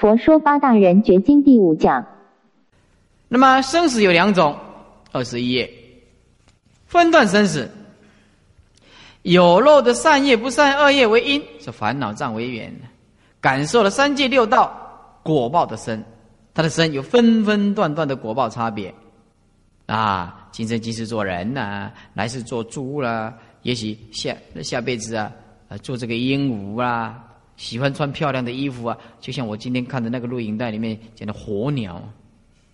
佛说八大人觉经第五讲。那么生死有两种，二十一页。分段生死，有漏的善业、不善恶业为因，是烦恼障为缘，感受了三界六道果报的生，他的生有分分段段的果报差别。啊，今生今世做人呐，来世做猪啦，也许下下辈子啊，做这个鹦鹉啦，喜欢穿漂亮的衣服啊，就像我今天看的那个录影带里面讲的火鸟。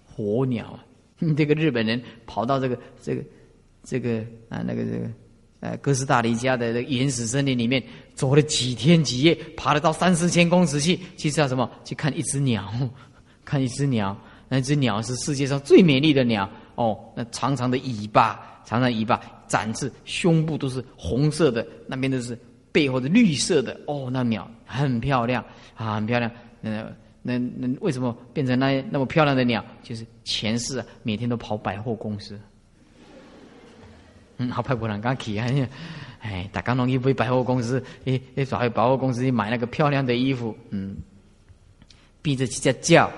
火鸟！这个日本人跑到这个这个这个啊那个这个呃哥斯达黎加的原始森林里面走了几天几夜，爬了到三四千公尺去，去叫什么？去看一只鸟，看一只鸟。那只鸟是世界上最美丽的鸟哦，那长长的尾巴，长长尾巴展翅，胸部都是红色的，那边都是背后的绿色的哦，那鸟很漂亮啊，很漂亮。嗯。那那为什么变成那那么漂亮的鸟？就是前世每天都跑百货公司，嗯，好派不人刚起啊！哎，打刚容易被百货公司，哎哎，找去百货公司去买那个漂亮的衣服，嗯，逼着去家叫，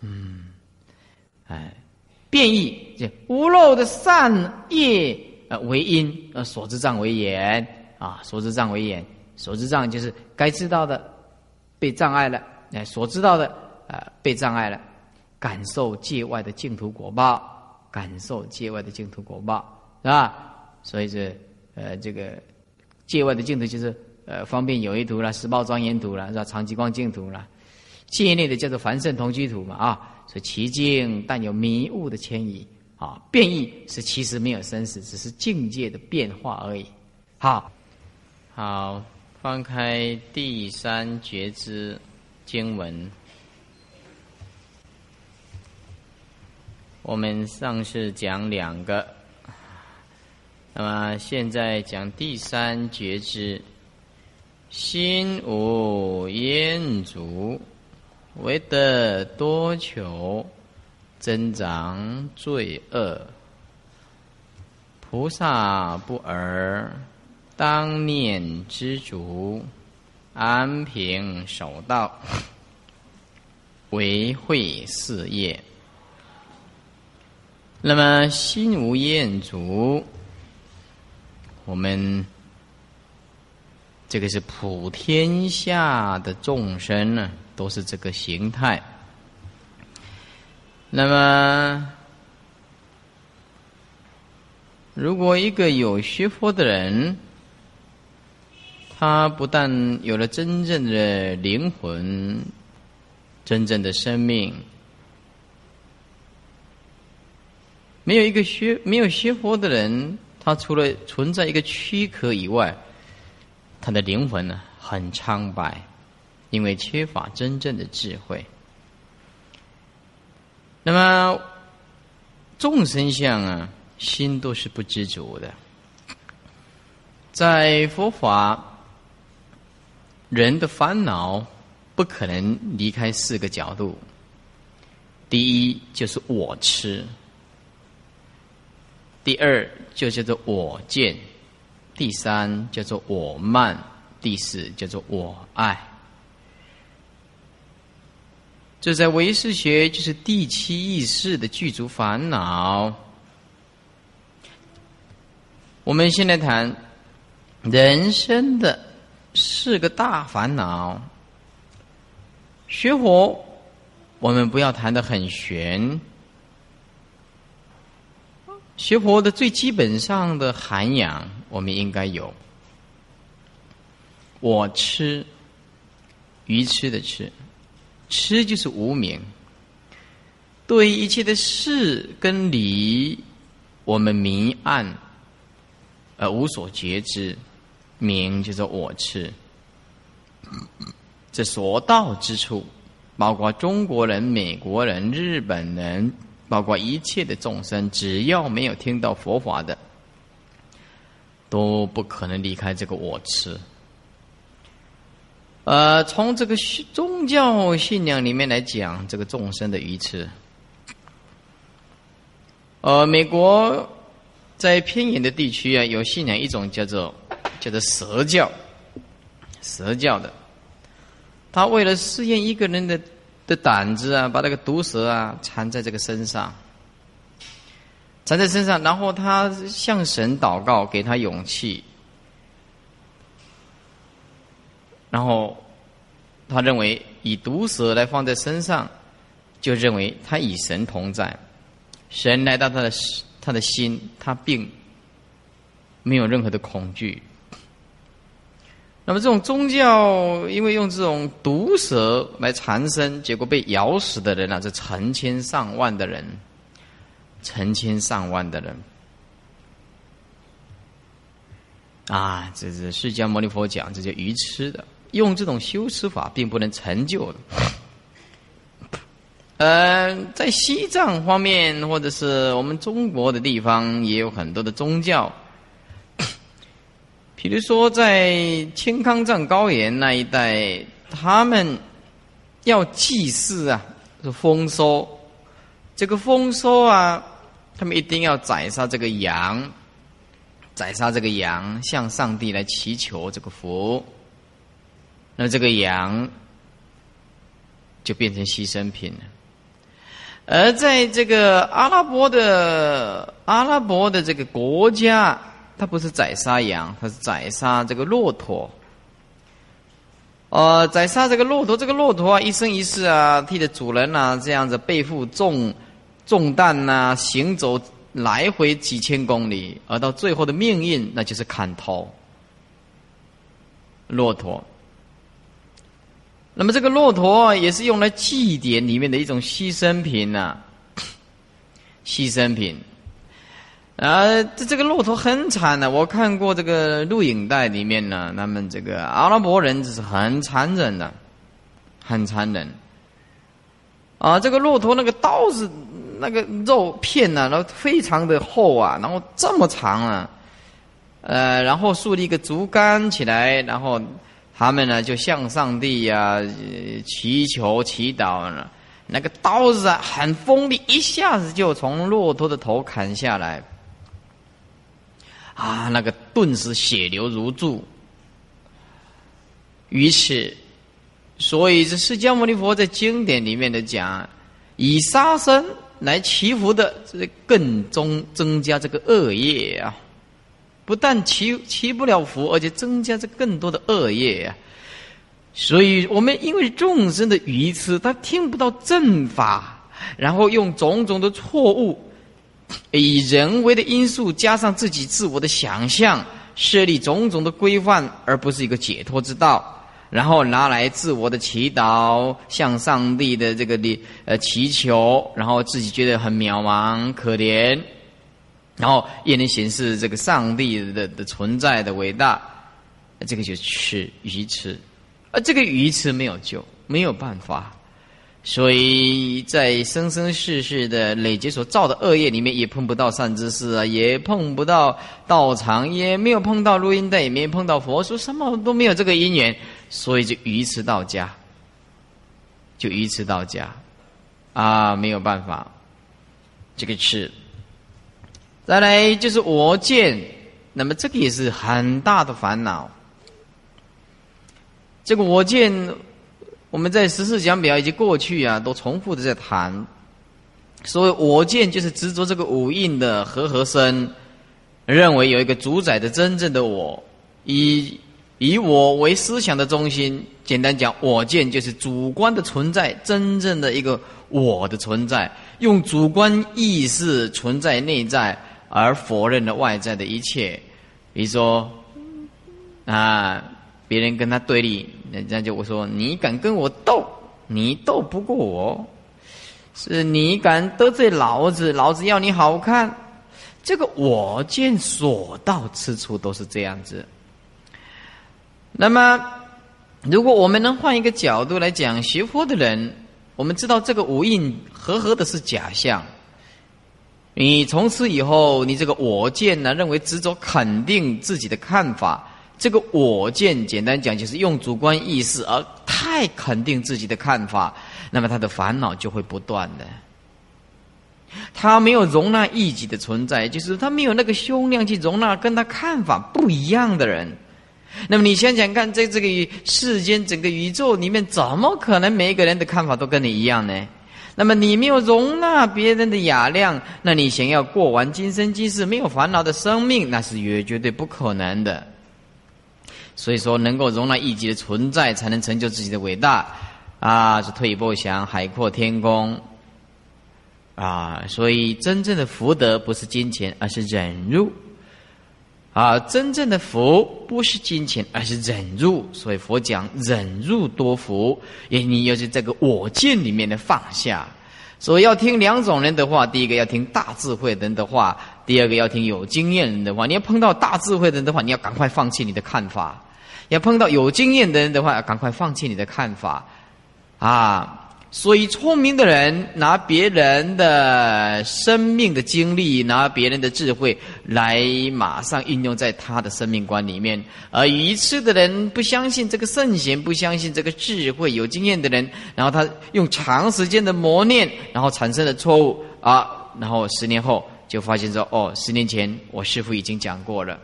嗯，哎，变异就无漏的善业呃为因，呃所知障为缘啊，所知障为眼，所知障就是该知道的被障碍了。哎，所知道的啊，被障碍了，感受界外的净土果报，感受界外的净土果报，是吧？所以这呃，这个界外的净土就是呃，方便有一图了，十报庄严图了，是吧？长吉光净土了，界内的叫做凡圣同居土嘛啊，所以其境但有迷雾的迁移啊，变异是其实没有生死，只是境界的变化而已。好，好，翻开第三觉知。经文，我们上次讲两个，那么现在讲第三觉知：心无厌足，为得多求，增长罪恶。菩萨不尔，当念知足。安平守道，维慧事业。那么心无厌足，我们这个是普天下的众生呢，都是这个形态。那么，如果一个有学佛的人，他不但有了真正的灵魂、真正的生命，没有一个学没有学佛的人，他除了存在一个躯壳以外，他的灵魂呢很苍白，因为缺乏真正的智慧。那么众生相啊，心都是不知足的，在佛法。人的烦恼不可能离开四个角度。第一就是我吃，第二就叫做我见，第三叫做我慢，第四叫做我爱。这在唯识学就是第七意识的具足烦恼。我们现在谈人生的。是个大烦恼。学佛，我们不要谈的很玄。学佛的最基本上的涵养，我们应该有。我吃，愚痴的吃，吃就是无名。对一切的事跟理，我们明暗而无所觉知。名叫做我痴，这所到之处，包括中国人、美国人、日本人，包括一切的众生，只要没有听到佛法的，都不可能离开这个我痴。呃，从这个宗教信仰里面来讲，这个众生的愚痴。呃，美国在偏远的地区啊，有信仰一种叫做。叫做蛇教，蛇教的，他为了试验一个人的的胆子啊，把那个毒蛇啊缠在这个身上，缠在身上，然后他向神祷告，给他勇气，然后他认为以毒蛇来放在身上，就认为他与神同在，神来到他的他的心，他并没有任何的恐惧。那么这种宗教，因为用这种毒蛇来缠身，结果被咬死的人啊，这成千上万的人，成千上万的人，啊，这是释迦牟尼佛讲，这叫愚痴的，用这种修持法并不能成就的。呃，在西藏方面，或者是我们中国的地方，也有很多的宗教。比如说，在青康藏高原那一带，他们要祭祀啊，是丰收。这个丰收啊，他们一定要宰杀这个羊，宰杀这个羊，向上帝来祈求这个福。那这个羊就变成牺牲品了。而在这个阿拉伯的阿拉伯的这个国家。他不是宰杀羊，他是宰杀这个骆驼。呃，宰杀这个骆驼，这个骆驼啊，一生一世啊，替着主人呐，这样子背负重重担呐，行走来回几千公里，而到最后的命运，那就是砍头。骆驼。那么这个骆驼也是用来祭典里面的一种牺牲品呐，牺牲品。啊，这这个骆驼很惨的，我看过这个录影带里面呢，他们这个阿拉伯人就是很残忍的，很残忍。啊，这个骆驼那个刀子那个肉片呢，然后非常的厚啊，然后这么长啊，呃，然后竖立一个竹竿起来，然后他们呢就向上帝呀祈求祈祷呢，那个刀子啊很锋利，一下子就从骆驼的头砍下来。啊，那个顿时血流如注。于此，所以这释迦牟尼佛在经典里面的讲，以杀生来祈福的，这更增增加这个恶业啊！不但祈祈不了福，而且增加这更多的恶业啊！所以我们因为众生的愚痴，他听不到正法，然后用种种的错误。以人为的因素加上自己自我的想象，设立种种的规范，而不是一个解脱之道。然后拿来自我的祈祷，向上帝的这个的呃祈求，然后自己觉得很渺茫可怜，然后也能显示这个上帝的的存在的伟大。这个就是愚痴，而这个愚痴没有救，没有办法。所以在生生世世的累积所造的恶业里面，也碰不到善知识啊，也碰不到道场，也没有碰到录音带，也没有碰到佛说，什么都没有这个因缘，所以就愚痴到家，就愚痴到家，啊，没有办法，这个是。再来就是我见，那么这个也是很大的烦恼，这个我见。我们在十四讲表以及过去啊，都重复的在谈。所谓我见，就是执着这个五印的和合身，认为有一个主宰的真正的我，以以我为思想的中心。简单讲，我见就是主观的存在，真正的一个我的存在，用主观意识存在内在，而否认了外在的一切。比如说，啊。别人跟他对立，人家就我说你敢跟我斗，你斗不过我，是你敢得罪老子，老子要你好看。这个我见所到之处都是这样子。那么，如果我们能换一个角度来讲，学佛的人，我们知道这个五印合合的是假象。你从此以后，你这个我见呢，认为执着肯定自己的看法。这个我见，简单讲就是用主观意识而太肯定自己的看法，那么他的烦恼就会不断的。他没有容纳异己的存在，就是他没有那个胸量去容纳跟他看法不一样的人。那么你想想看，在这个世间整个宇宙里面，怎么可能每一个人的看法都跟你一样呢？那么你没有容纳别人的雅量，那你想要过完今生今世没有烦恼的生命，那是绝绝对不可能的。所以说，能够容纳一己的存在，才能成就自己的伟大。啊，是退一步想，海阔天空。啊，所以真正的福德不是金钱，而是忍辱。啊，真正的福不是金钱，而是忍辱。所以佛讲忍辱多福，也你要是这个我见里面的放下。所以要听两种人的话：第一个要听大智慧人的话，第二个要听有经验人的话。你要碰到大智慧人的话，你要赶快放弃你的看法；要碰到有经验的人的话，赶快放弃你的看法。啊。所以，聪明的人拿别人的生命的经历，拿别人的智慧来马上应用在他的生命观里面；而愚痴的人不相信这个圣贤，不相信这个智慧，有经验的人，然后他用长时间的磨练，然后产生了错误啊，然后十年后就发现说：哦，十年前我师父已经讲过了，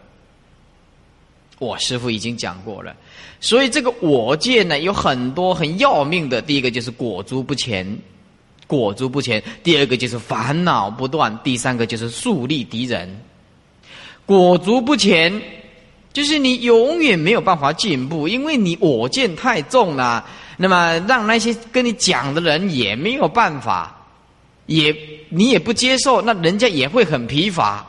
我师父已经讲过了。所以这个我见呢，有很多很要命的。第一个就是裹足不前，裹足不前；第二个就是烦恼不断；第三个就是树立敌人。裹足不前，就是你永远没有办法进步，因为你我见太重了。那么让那些跟你讲的人也没有办法，也你也不接受，那人家也会很疲乏。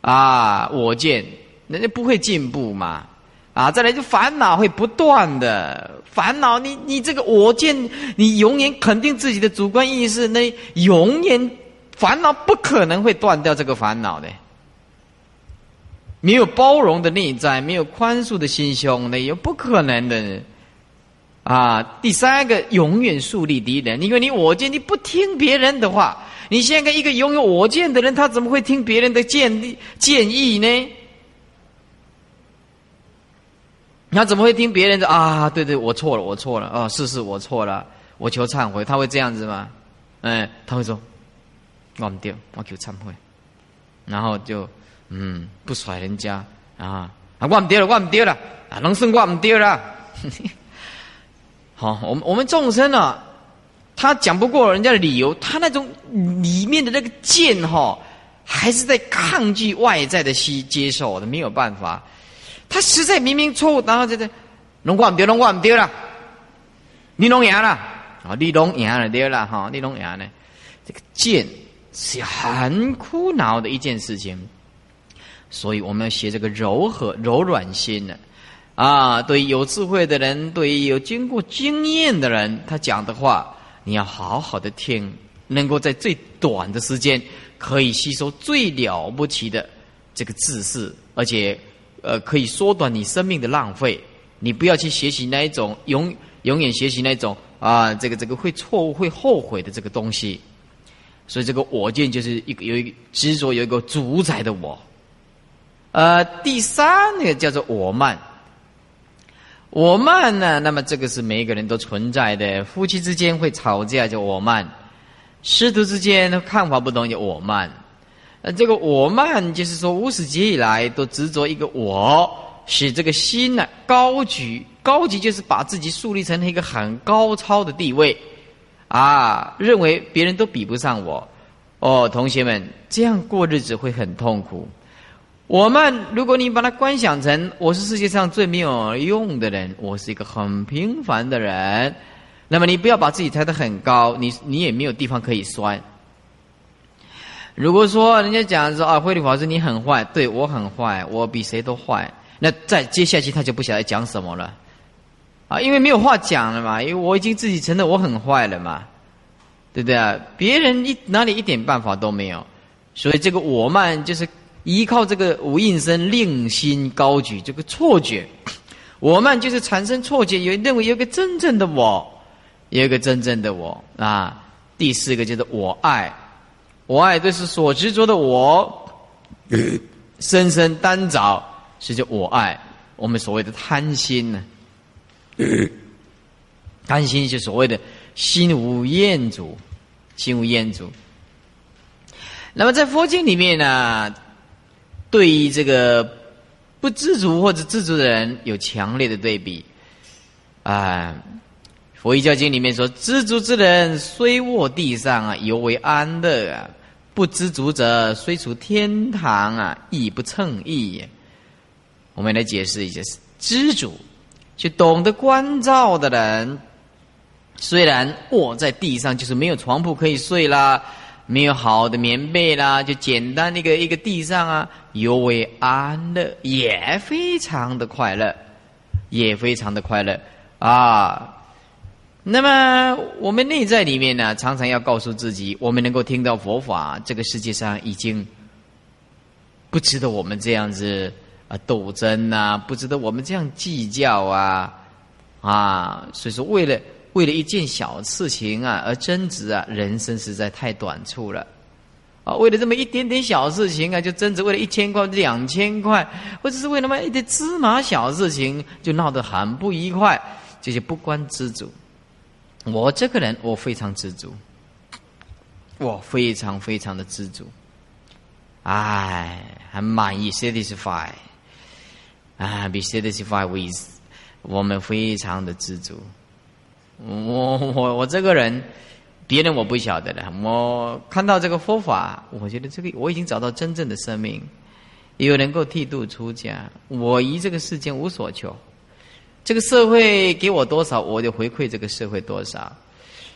啊，我见人家不会进步嘛。啊，再来就烦恼会不断的烦恼，你你这个我见，你永远肯定自己的主观意识，那永远烦恼不可能会断掉这个烦恼的。没有包容的内在，没有宽恕的心胸，那也不可能的。啊，第三个永远树立敌人，因为你我见，你不听别人的话，你现在一个拥有我见的人，他怎么会听别人的建议建议呢？他怎么会听别人的啊？对对，我错了，我错了。哦，是是，我错了，我求忏悔。他会这样子吗？嗯，他会说，我唔对，我求忏悔。然后就嗯，不甩人家啊啊，我唔对了，我唔对了啊，能生我唔对了。好，我们我们众生啊，他讲不过人家的理由，他那种里面的那个剑哈，还是在抗拒外在的吸接受的，没有办法。他实在明明错误，然后就在弄我唔对，弄我唔对了，你弄赢了，啊，你弄赢了对了哈，你弄赢了，这个剑是很苦恼的一件事情，所以我们要学这个柔和、柔软心呢。啊，对于有智慧的人，对于有经过经验的人，他讲的话，你要好好的听，能够在最短的时间可以吸收最了不起的这个知识，而且。呃，可以缩短你生命的浪费。你不要去学习那一种永永远学习那种啊，这个这个会错误会后悔的这个东西。所以这个我见就是一个有一个执着，有一个主宰的我。呃，第三个叫做我慢。我慢呢，那么这个是每一个人都存在的。夫妻之间会吵架，叫我慢；师徒之间看法不同，叫我慢。呃，这个我慢，就是说无始劫以来都执着一个我，使这个心呢高举，高举就是把自己树立成一个很高超的地位，啊，认为别人都比不上我。哦，同学们，这样过日子会很痛苦。我们如果你把它观想成我是世界上最没有用的人，我是一个很平凡的人，那么你不要把自己抬得很高，你你也没有地方可以摔。如果说人家讲说啊，慧律法师你很坏，对我很坏，我比谁都坏，那再接下去他就不晓得讲什么了，啊，因为没有话讲了嘛，因为我已经自己承认我很坏了嘛，对不对啊？别人一哪里一点办法都没有，所以这个我慢就是依靠这个无应声令心高举这个错觉，我慢就是产生错觉，有认为有个真正的我，有一个真正的我啊。第四个就是我爱。我爱这是所执着的我，深深单着，是叫我爱。我们所谓的贪心呢，贪心就所谓的心无厌足，心无厌足。那么在佛经里面呢，对于这个不知足或者知足的人有强烈的对比。啊，佛教经里面说，知足之人虽卧地上啊，犹为安乐啊；不知足者虽处天堂啊，亦不称意。我们来解释一下，知足，就懂得关照的人，虽然卧在地上，就是没有床铺可以睡啦，没有好的棉被啦，就简单一个一个地上啊，犹为安乐，也非常的快乐，也非常的快乐。啊，那么我们内在里面呢，常常要告诉自己，我们能够听到佛法，这个世界上已经不值得我们这样子啊斗争呐，不值得我们这样计较啊啊！所以说，为了为了一件小事情啊而争执啊，人生实在太短促了啊！为了这么一点点小事情啊，就争执，为了一千块、两千块，或者是为了那么一点芝麻小事情，就闹得很不愉快。这些不关知足，我这个人我非常知足，我非常非常的知足，哎，很满意，satisfied，啊，be satisfied with，我们非常的知足。我我我这个人，别人我不晓得的，我看到这个佛法，我觉得这个我已经找到真正的生命，有能够剃度出家，我于这个世间无所求。这个社会给我多少，我就回馈这个社会多少。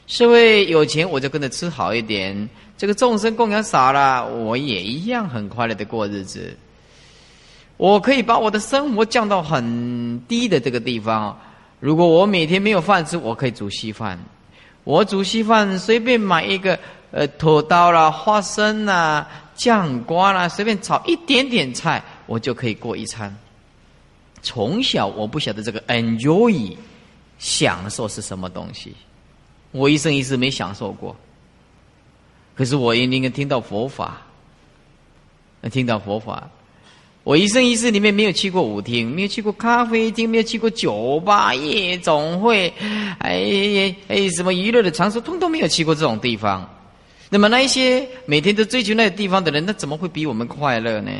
社会有钱，我就跟着吃好一点。这个众生供养少了，我也一样很快乐的过日子。我可以把我的生活降到很低的这个地方。如果我每天没有饭吃，我可以煮稀饭。我煮稀饭，随便买一个呃土豆啦、花生啦、酱瓜啦，随便炒一点点菜，我就可以过一餐。从小我不晓得这个 enjoy 享受是什么东西，我一生一世没享受过。可是我应该听到佛法，听到佛法，我一生一世里面没有去过舞厅，没有去过咖啡厅，没有去过酒吧、夜总会，哎哎什么娱乐的场所，通通没有去过这种地方。那么那一些每天都追求那个地方的人，那怎么会比我们快乐呢？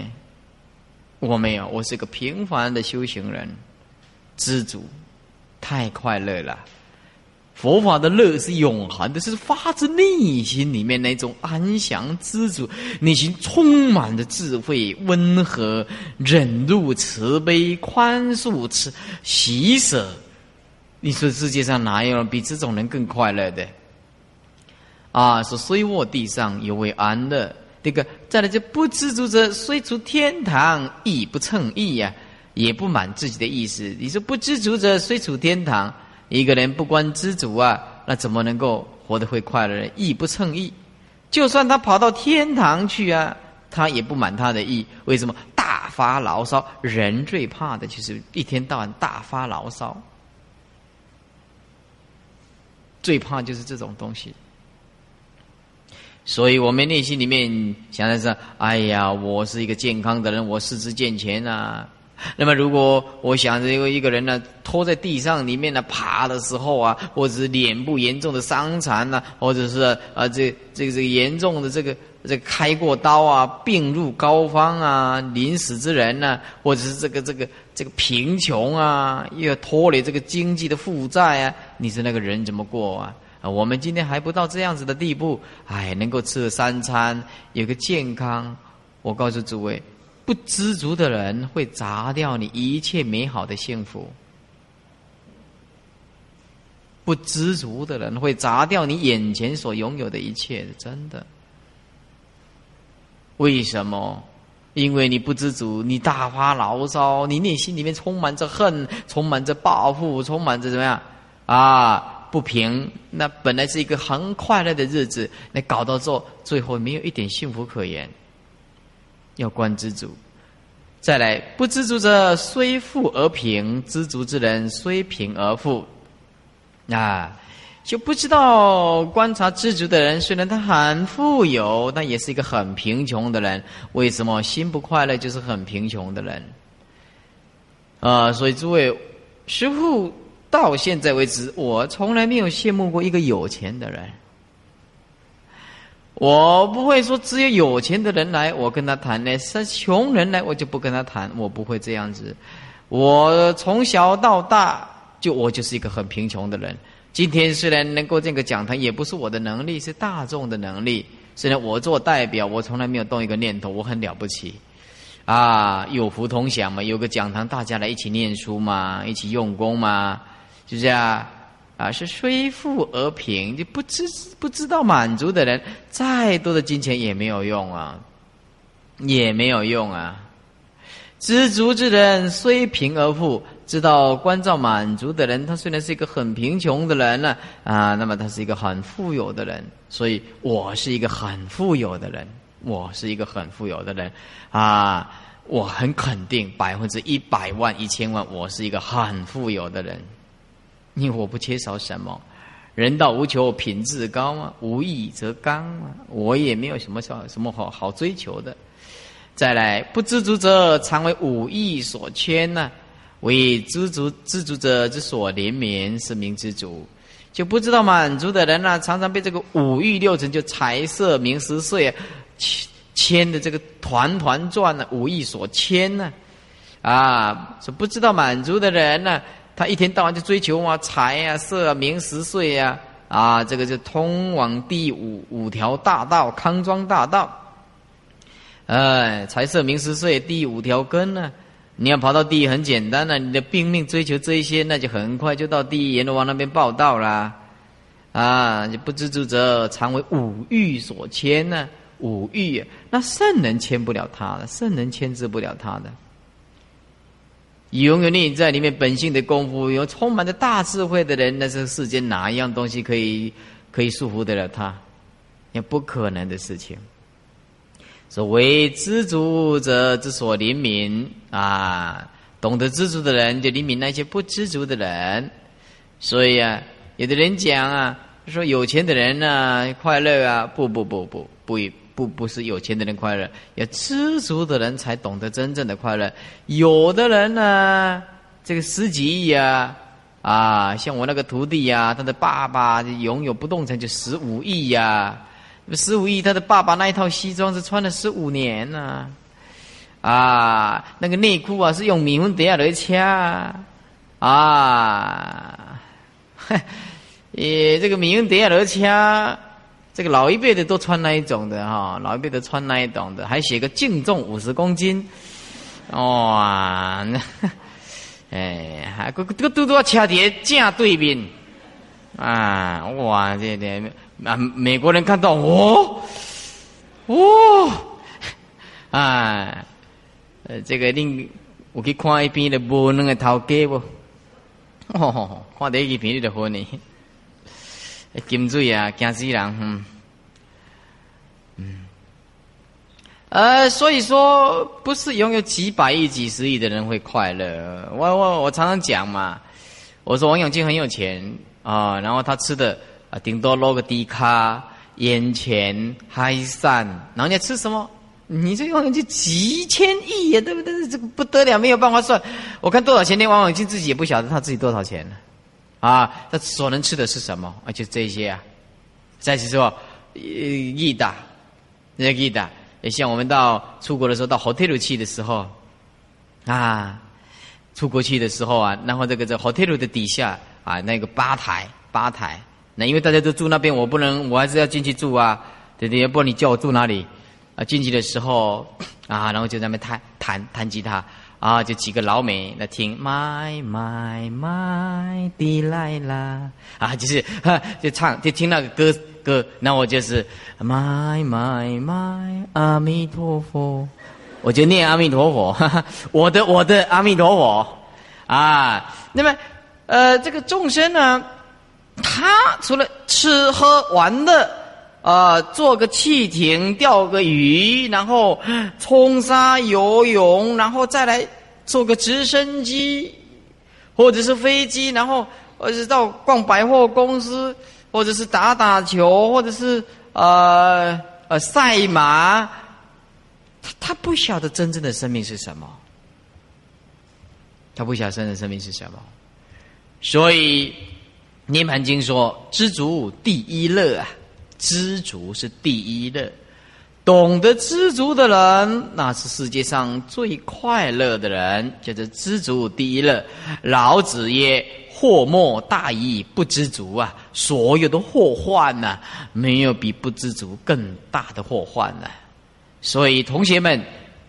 我没有，我是个平凡的修行人，知足，太快乐了。佛法的乐是永恒的，是发自内心里面那种安详知足，内心充满着智慧、温和、忍辱、慈悲、宽恕、慈喜舍。你说世界上哪有比这种人更快乐的？啊，是虽卧地上，犹为安乐。这个再来就不知足者，虽出天堂，亦不称意呀，也不满自己的意思。你说不知足者，虽处天堂，一个人不关知足啊，那怎么能够活得会快乐呢？亦不称意，就算他跑到天堂去啊，他也不满他的意。为什么？大发牢骚，人最怕的就是一天到晚大发牢骚，最怕就是这种东西。所以我们内心里面想的是：哎呀，我是一个健康的人，我四肢健全啊。那么，如果我想着一个一个人呢，拖在地上里面呢爬的时候啊，或者是脸部严重的伤残呐，或者是啊这这个这个严重的这个这个开过刀啊，病入膏肓啊，临死之人呢，或者是这个这个这个贫穷啊，又要拖累这个经济的负债啊，你说那个人怎么过啊？我们今天还不到这样子的地步，哎，能够吃三餐，有个健康。我告诉诸位，不知足的人会砸掉你一切美好的幸福。不知足的人会砸掉你眼前所拥有的一切，真的。为什么？因为你不知足，你大发牢骚，你内心里面充满着恨，充满着报复，充满着怎么样啊？不平，那本来是一个很快乐的日子，那搞到做最后没有一点幸福可言。要观知足，再来不知足者虽富而贫，知足之人虽贫而富。啊，就不知道观察知足的人，虽然他很富有，但也是一个很贫穷的人。为什么心不快乐就是很贫穷的人？啊，所以诸位师傅。到现在为止，我从来没有羡慕过一个有钱的人。我不会说只有有钱的人来我跟他谈呢，是穷人来我就不跟他谈，我不会这样子。我从小到大就我就是一个很贫穷的人。今天虽然能够这个讲堂，也不是我的能力，是大众的能力。虽然我做代表，我从来没有动一个念头，我很了不起啊，有福同享嘛，有个讲堂，大家来一起念书嘛，一起用功嘛，就这样。啊，是虽富而贫，就不知不知道满足的人，再多的金钱也没有用啊，也没有用啊。知足之人虽贫而富，知道关照满足的人，他虽然是一个很贫穷的人呢，啊，那么他是一个很富有的人。所以我是一个很富有的人，我是一个很富有的人，啊，我很肯定百分之一百万一千万，我是一个很富有的人。因为我不缺少什么，人道无求，品质高嘛，无义则刚嘛，我也没有什么什什么好好追求的。再来，不知足者常为五欲所牵呢，为知足知足者之所怜悯，是名知足。就不知道满足的人呢，常常被这个五欲六尘，就财色名食睡牵牵的这个团团转呢，五欲所牵呢，啊，说不知道满足的人呢。他一天到晚就追求啊财啊色啊名食睡啊啊，这个就通往第五五条大道康庄大道。哎，财色名食睡第五条根呢，你要跑到第一很简单了，你的拼命追求这一些，那就很快就到第一阎罗王那边报道啦。啊，你不知足者常为五欲所牵呢，五欲那圣人牵不了他的，圣人牵制不了他的。永远你在里面本性的功夫，有充满着大智慧的人，那是世间哪一样东西可以可以束缚得了他？也不可能的事情。所谓知足者之所怜悯啊，懂得知足的人就怜悯那些不知足的人。所以啊，有的人讲啊，说有钱的人呢快乐啊，不不不不不。不不是有钱的人快乐，要知足的人才懂得真正的快乐。有的人呢，这个十几亿啊，啊，像我那个徒弟呀，他的爸爸拥有不动产就十五亿呀，十五亿，他的爸爸那一套西装是穿了十五年呢，啊，那个内裤啊是用米粉底下来掐，啊，嘿，也这个米粉底下来掐。这个老一辈的都穿那一种的哈，老一辈的穿那一种的，还写个净重五十公斤，哇，那，哎，还个个都都要掐碟正对面，啊，哇，这这啊，美国人看到哦，哦，啊，呃，这个另我去看一边的无那个头家不，哦，看第一片你就好呢。金水啊，惊死人！嗯，呃，所以说，不是拥有几百亿、几十亿的人会快乐。我我我常常讲嘛，我说王永庆很有钱啊，然后他吃的啊，顶多捞个低卡、烟钱、嗨散，然后你吃什么？你这王永庆几千亿呀，对不对？这个不得了，没有办法算。我看多少钱，连王永庆自己也不晓得他自己多少钱呢。啊，他所能吃的是什么？啊，就这些啊。再是说，意大，那个意大，也像我们到出国的时候，到 hotel 去的时候，啊，出国去的时候啊，然后这个在 hotel 的底下啊，那个吧台，吧台，那因为大家都住那边，我不能，我还是要进去住啊，对对？要不然你叫我住哪里？啊，进去的时候啊，然后就在那边弹弹弹吉他。啊，就几个老美来听，My My My 的来啦，啊，就是就唱就听那个歌歌，那我就是 My My My 阿弥陀佛，我就念阿弥陀佛，我的我的阿弥陀佛啊。那么呃，这个众生呢，他除了吃喝玩乐，啊，坐个汽艇钓个鱼，然后 冲沙游泳，然后再来。坐个直升机，或者是飞机，然后或者是到逛百货公司，或者是打打球，或者是呃呃赛马，他他不晓得真正的生命是什么，他不晓得真正的生命是什么，所以《涅盘经》说：“知足第一乐啊，知足是第一乐。懂得知足的人，那是世界上最快乐的人，叫做知足第一乐。老子曰：“祸莫大于不知足啊！”所有的祸患呐，没有比不知足更大的祸患了。所以，同学们，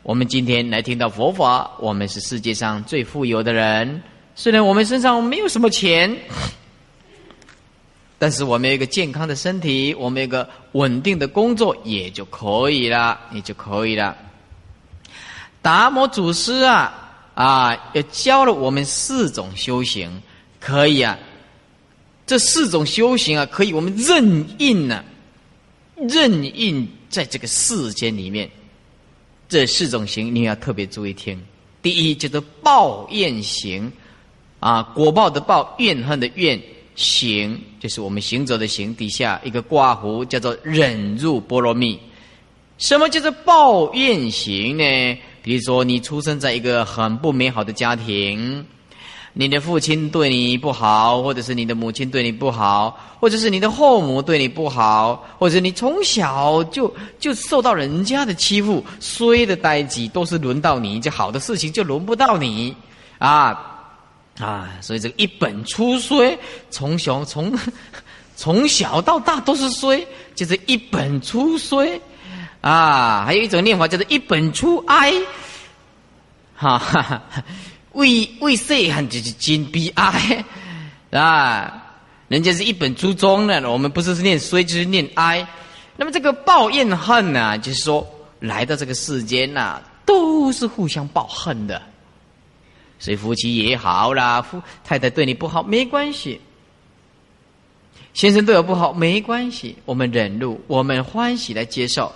我们今天来听到佛法，我们是世界上最富有的人。虽然我们身上没有什么钱。但是我们有一个健康的身体，我们有一个稳定的工作，也就可以了，也就可以了。达摩祖师啊啊，也教了我们四种修行，可以啊。这四种修行啊，可以我们任印呢，任印在这个世间里面。这四种行，你要特别注意听。第一叫做报怨行，啊，果报的报，怨恨的怨。行就是我们行走的行，底下一个挂弧叫做忍入波罗蜜。什么叫做抱怨行呢？比如说你出生在一个很不美好的家庭，你的父亲对你不好，或者是你的母亲对你不好，或者是你的后母对你不好，或者你从小就就受到人家的欺负，衰的代际都是轮到你，就好的事情就轮不到你啊。啊，所以这个一本初衰，从小从 从小到大都是衰，就是一本初衰啊。还有一种念法叫做一本初哀，哈 哈哈，为为谁很就是金悲哀啊？人家是一本初中的，我们不是是念衰就是念哀。那么这个报怨恨呢，就是说来到这个世间呐，都是互相报恨的。所以夫妻也好啦，夫太太对你不好没关系，先生对我不好没关系，我们忍辱，我们欢喜来接受。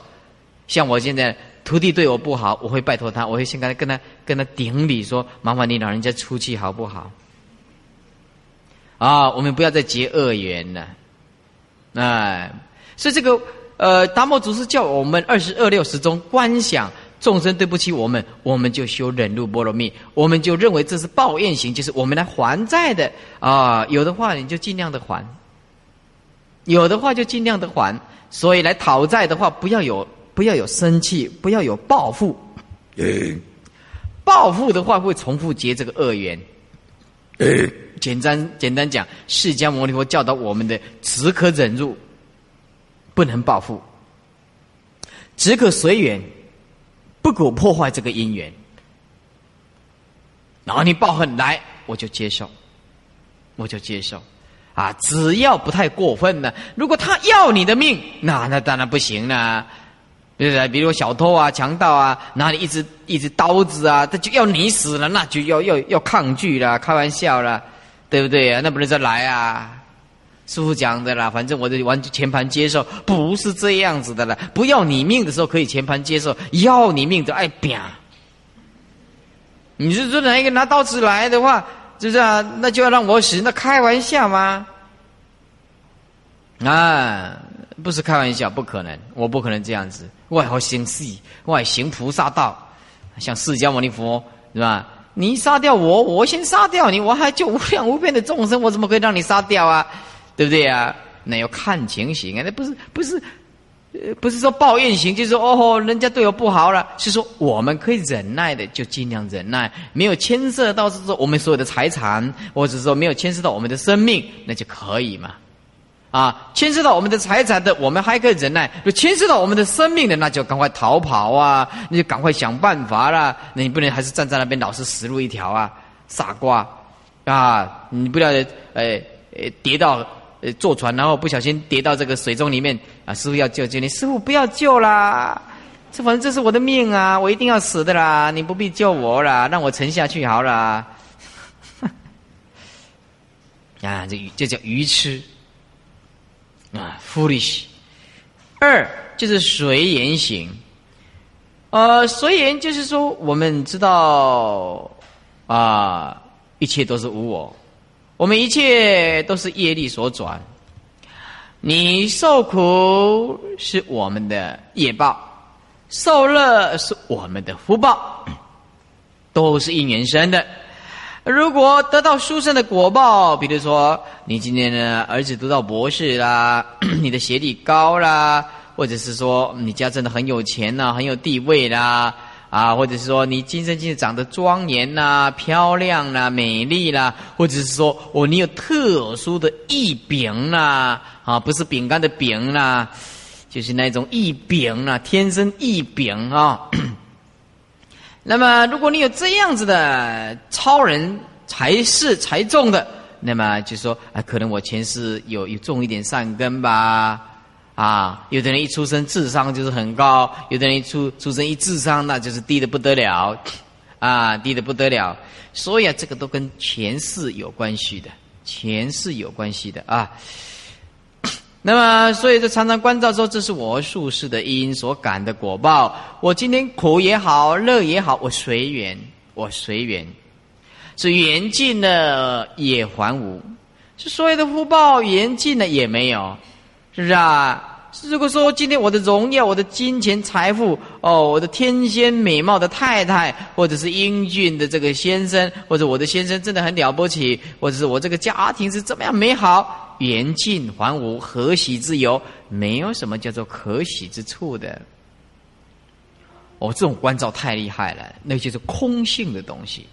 像我现在徒弟对我不好，我会拜托他，我会先跟他跟他跟他顶礼说：“麻烦你老人家出气好不好？”啊，我们不要再结恶缘了。哎，所以这个呃，达摩祖师叫我们二十二六时中观想。众生对不起我们，我们就修忍辱波罗蜜，我们就认为这是报怨行，就是我们来还债的啊。有的话你就尽量的还，有的话就尽量的还。所以来讨债的话，不要有不要有生气，不要有报复。报复的话会重复结这个恶缘。简单简单讲，释迦牟尼佛教导我们的只可忍辱，不能报复，只可随缘。不可破坏这个姻缘，然后你报恨来，我就接受，我就接受，啊，只要不太过分呢。如果他要你的命，那那当然不行了，对不对？比如小偷啊、强盗啊，拿你一支一支刀子啊，他就要你死了，那就要要要抗拒了，开玩笑了，对不对啊？那不能再来啊。师傅讲的啦，反正我就完全盘接受，不是这样子的啦。不要你命的时候可以全盘接受，要你命的爱扁。你是说哪一个拿刀子来的话，就是啊，那就要让我死？那开玩笑吗？啊，不是开玩笑，不可能，我不可能这样子。外好行事，外行菩萨道，像释迦牟尼佛是吧？你杀掉我，我先杀掉你，我还救无量无边的众生，我怎么可以让你杀掉啊？对不对呀？那要看情形啊！那不是不是，呃，不是说抱怨型，就是说哦，人家对我不好了。是说我们可以忍耐的，就尽量忍耐。没有牵涉到是说我们所有的财产，或者说没有牵涉到我们的生命，那就可以嘛。啊，牵涉到我们的财产的，我们还可以忍耐；就牵涉到我们的生命的，那就赶快逃跑啊！那就赶快想办法啦。那你不能还是站在那边老是死路一条啊，傻瓜啊！你不要呃呃跌到。呃，坐船然后不小心跌到这个水中里面啊！师傅要救救你，师傅不要救啦！这反正这是我的命啊，我一定要死的啦！你不必救我啦，让我沉下去好了。啊，这鱼这叫愚痴啊，foolish。二就是随缘行，呃，随缘就是说我们知道啊，一切都是无我。我们一切都是业力所转，你受苦是我们的业报，受乐是我们的福报，都是因缘生的。如果得到殊胜的果报，比如说你今天的儿子读到博士啦，你的学历高啦，或者是说你家真的很有钱呐，很有地位啦，啊，或者是说你今生今世长得庄严呐、漂亮啦、美丽啦，或者是说哦，你有特殊的异禀啦，啊，不是饼干的饼啦，就是那种异禀啦，天生异禀啊。那么，如果你有这样子的超人才是才重的，那么就说啊，可能我前世有有种一点善根吧，啊，有的人一出生智商就是很高，有的人一出出生一智商那就是低的不得了，啊，低的不得了，所以啊，这个都跟前世有关系的，前世有关系的啊。那么，所以就常常关照说，这是我术士的因所感的果报。我今天苦也好，乐也好，我随缘，我随缘，是缘尽了也还无，是所有的福报缘尽了也没有，是不是啊？如果说今天我的荣耀、我的金钱财富，哦，我的天仙美貌的太太，或者是英俊的这个先生，或者我的先生真的很了不起，或者是我这个家庭是怎么样美好。缘尽还无，何喜之有？没有什么叫做可喜之处的。哦，这种关照太厉害了，那就是空性的东西，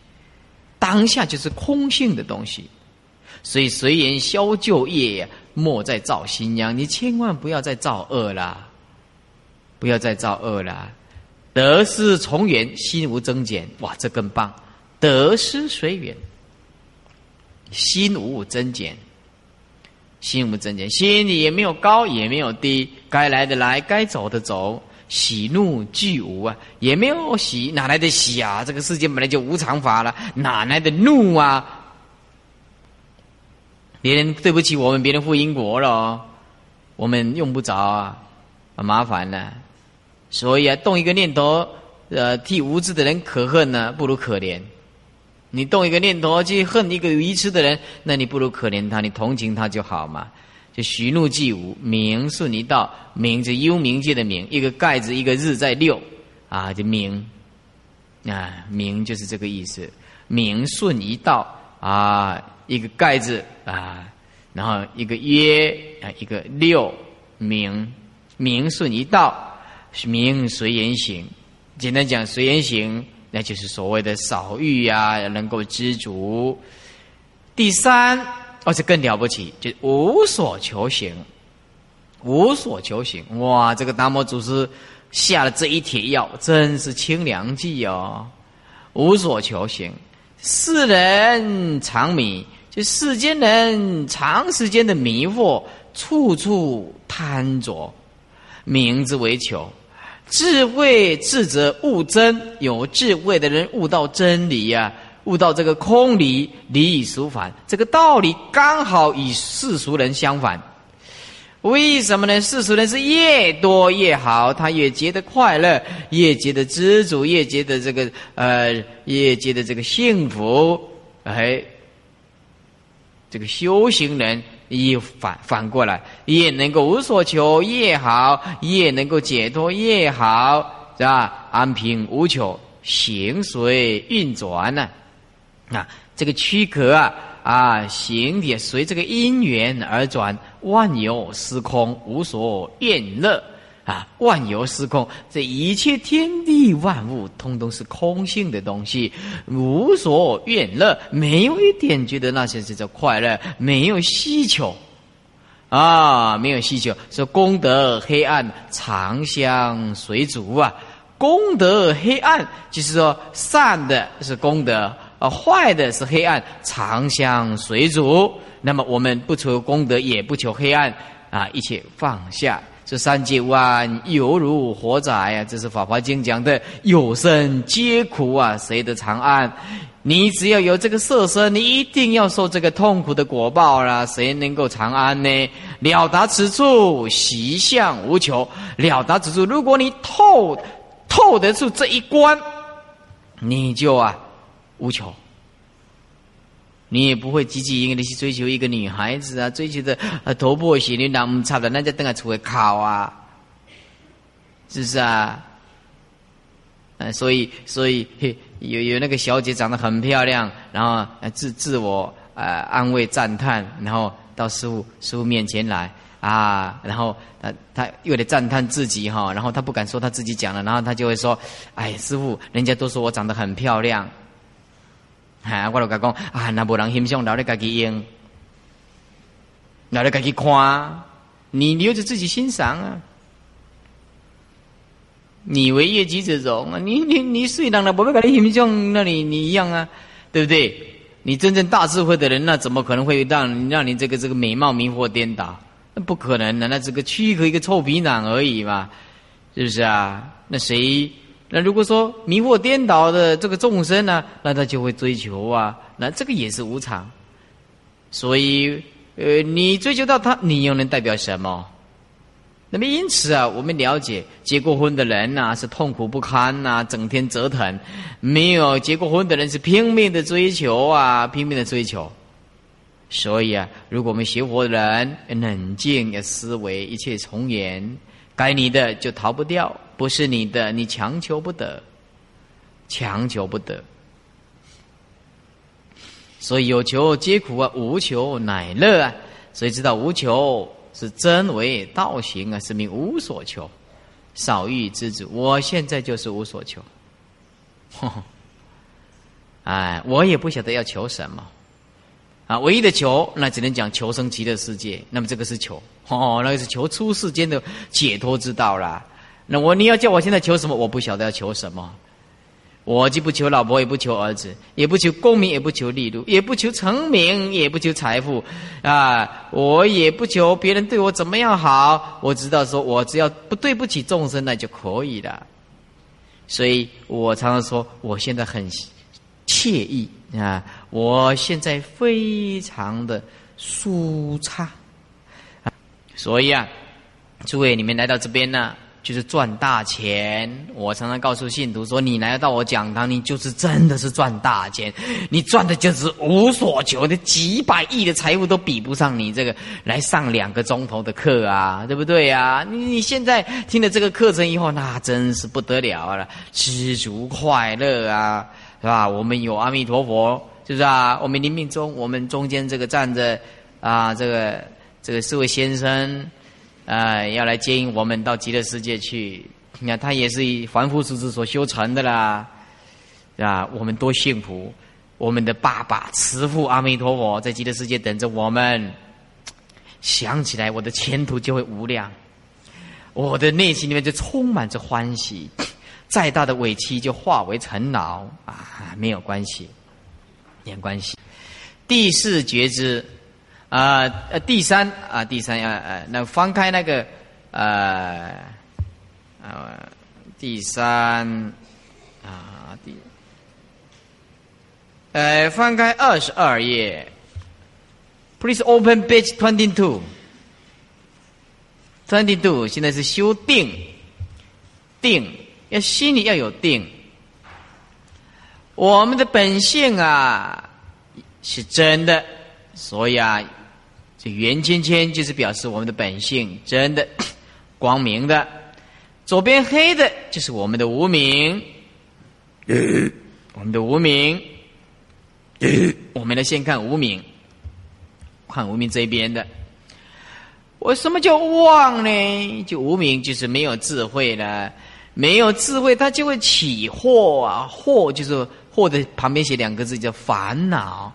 当下就是空性的东西。所以随缘消旧业呀，莫再造新殃。你千万不要再造恶啦，不要再造恶啦。得失从缘，心无增减。哇，这更棒！得失随缘，心无增减。心无增减，心里也没有高，也没有低，该来的来，该走的走，喜怒俱无啊，也没有喜，哪来的喜啊？这个世界本来就无常法了，哪来的怒啊？别人对不起我们，别人负因果了，我们用不着啊，很麻烦了。所以啊，动一个念头，呃，替无知的人可恨呢，不如可怜。你动一个念头去恨一个愚痴的人，那你不如可怜他，你同情他就好嘛。就徐怒既无，明顺一道，名是幽冥界的明，一个盖子一个日在六啊，就明啊，明就是这个意思。明顺一道啊，一个盖子啊，然后一个约啊，一个六明明顺一道，明随缘行。简单讲，随缘行。那就是所谓的少欲呀，能够知足。第三，而且更了不起，就无所求行，无所求行。哇，这个达摩祖师下了这一帖药，真是清凉剂哦。无所求行，世人常迷，就世间人长时间的迷惑，处处贪着，名之为求。智慧智者悟真，有智慧的人悟到真理呀，悟到这个空理，理与俗反，这个道理刚好与世俗人相反。为什么呢？世俗人是越多越好，他越觉得快乐，越觉得知足，越觉得这个呃，越觉得这个幸福。哎，这个修行人。一反反过来，越能够无所求越好，越能够解脱越好，是吧？安平无求，行随运转呢？啊，这个躯壳啊，啊，行也随这个因缘而转，万有失空，无所愿乐。啊，万有失空，这一切天地万物，通通是空性的东西，无所愿乐，没有一点觉得那些是叫快乐，没有需求，啊，没有需求，说功德黑暗常相随逐啊，功德黑暗就是说善的是功德，啊，坏的是黑暗，常相随主。那么我们不求功德，也不求黑暗，啊，一切放下。这三界万犹如火灾呀！这是《法华经》讲的，有生皆苦啊，谁得长安？你只要有这个色身，你一定要受这个痛苦的果报啦！谁能够长安呢？了达此处，习相无求。了达此处，如果你透透得出这一关，你就啊无求。你也不会积极应的去追求一个女孩子啊，追求的呃头破血流、难差的，那就等下出来考啊，是不是啊？呃，所以所以嘿 有有那个小姐长得很漂亮，然后自自我呃安慰赞叹，然后到师傅师傅面前来啊，然后他他又得赞叹自己哈，然后他不敢说他自己讲了，然后他就会说，哎，师傅，人家都说我长得很漂亮，哈，我就甲讲啊，那无人欣赏，留你家己用，留你家己看，你留着自己欣赏啊。你为业绩这种啊，你你你虽然了，不会跟你形象那你你一样啊，对不对？你真正大智慧的人，那怎么可能会让让你这个这个美貌迷惑颠倒？那不可能的，那这个躯壳一个臭皮囊而已嘛，是不是啊？那谁？那如果说迷惑颠倒的这个众生呢，那他就会追求啊，那这个也是无常。所以，呃，你追求到他，你又能代表什么？那么因此啊，我们了解结过婚的人呐是痛苦不堪呐，整天折腾；没有结过婚的人是拼命的追求啊，拼命的追求。所以啊，如果我们学佛的人冷静要思维，一切从严，该你的就逃不掉，不是你的你强求不得，强求不得。所以有求皆苦啊，无求乃乐啊。所以知道无求。是真为道行啊，是名无所求，少欲知足。我现在就是无所求，哎，我也不晓得要求什么啊。唯一的求，那只能讲求生极乐世界。那么这个是求，哦，那个是求出世间的解脱之道啦。那我你要叫我现在求什么？我不晓得要求什么。我既不求老婆，也不求儿子，也不求功名，也不求利禄，也不求成名，也不求财富，啊！我也不求别人对我怎么样好，我知道说我只要不对不起众生，那就可以了。所以我常常说，我现在很惬意啊！我现在非常的舒畅，所以啊，诸位你们来到这边呢。就是赚大钱。我常常告诉信徒说：“你来到我讲堂，你就是真的是赚大钱。你赚的就是无所求的几百亿的财富都比不上你这个来上两个钟头的课啊，对不对呀？你你现在听了这个课程以后，那真是不得了了，知足快乐啊，是吧？我们有阿弥陀佛，是不是啊？我们临命中，我们中间这个站着啊，这个这个四位先生。”啊，要来接引我们到极乐世界去。你看，他也是以凡夫俗子所修成的啦，啊，我们多幸福！我们的爸爸慈父阿弥陀佛在极乐世界等着我们。想起来，我的前途就会无量，我的内心里面就充满着欢喜。再大的委屈就化为尘劳啊，没有关系，没关系。第四觉知。啊呃，第三啊，第三要呃，那翻开那个呃呃，第三啊第呃，翻开二十二页，Please open page twenty two。twenty two 现在是修定，定要心里要有定。我们的本性啊是真的，所以啊。这圆圈圈就是表示我们的本性真的 光明的，左边黑的就是我们的无名，我们的无名，我们来先看无名，看无名这边的。我什么叫妄呢？就无名就是没有智慧了，没有智慧，他就会起惑啊，惑就是惑的旁边写两个字叫烦恼。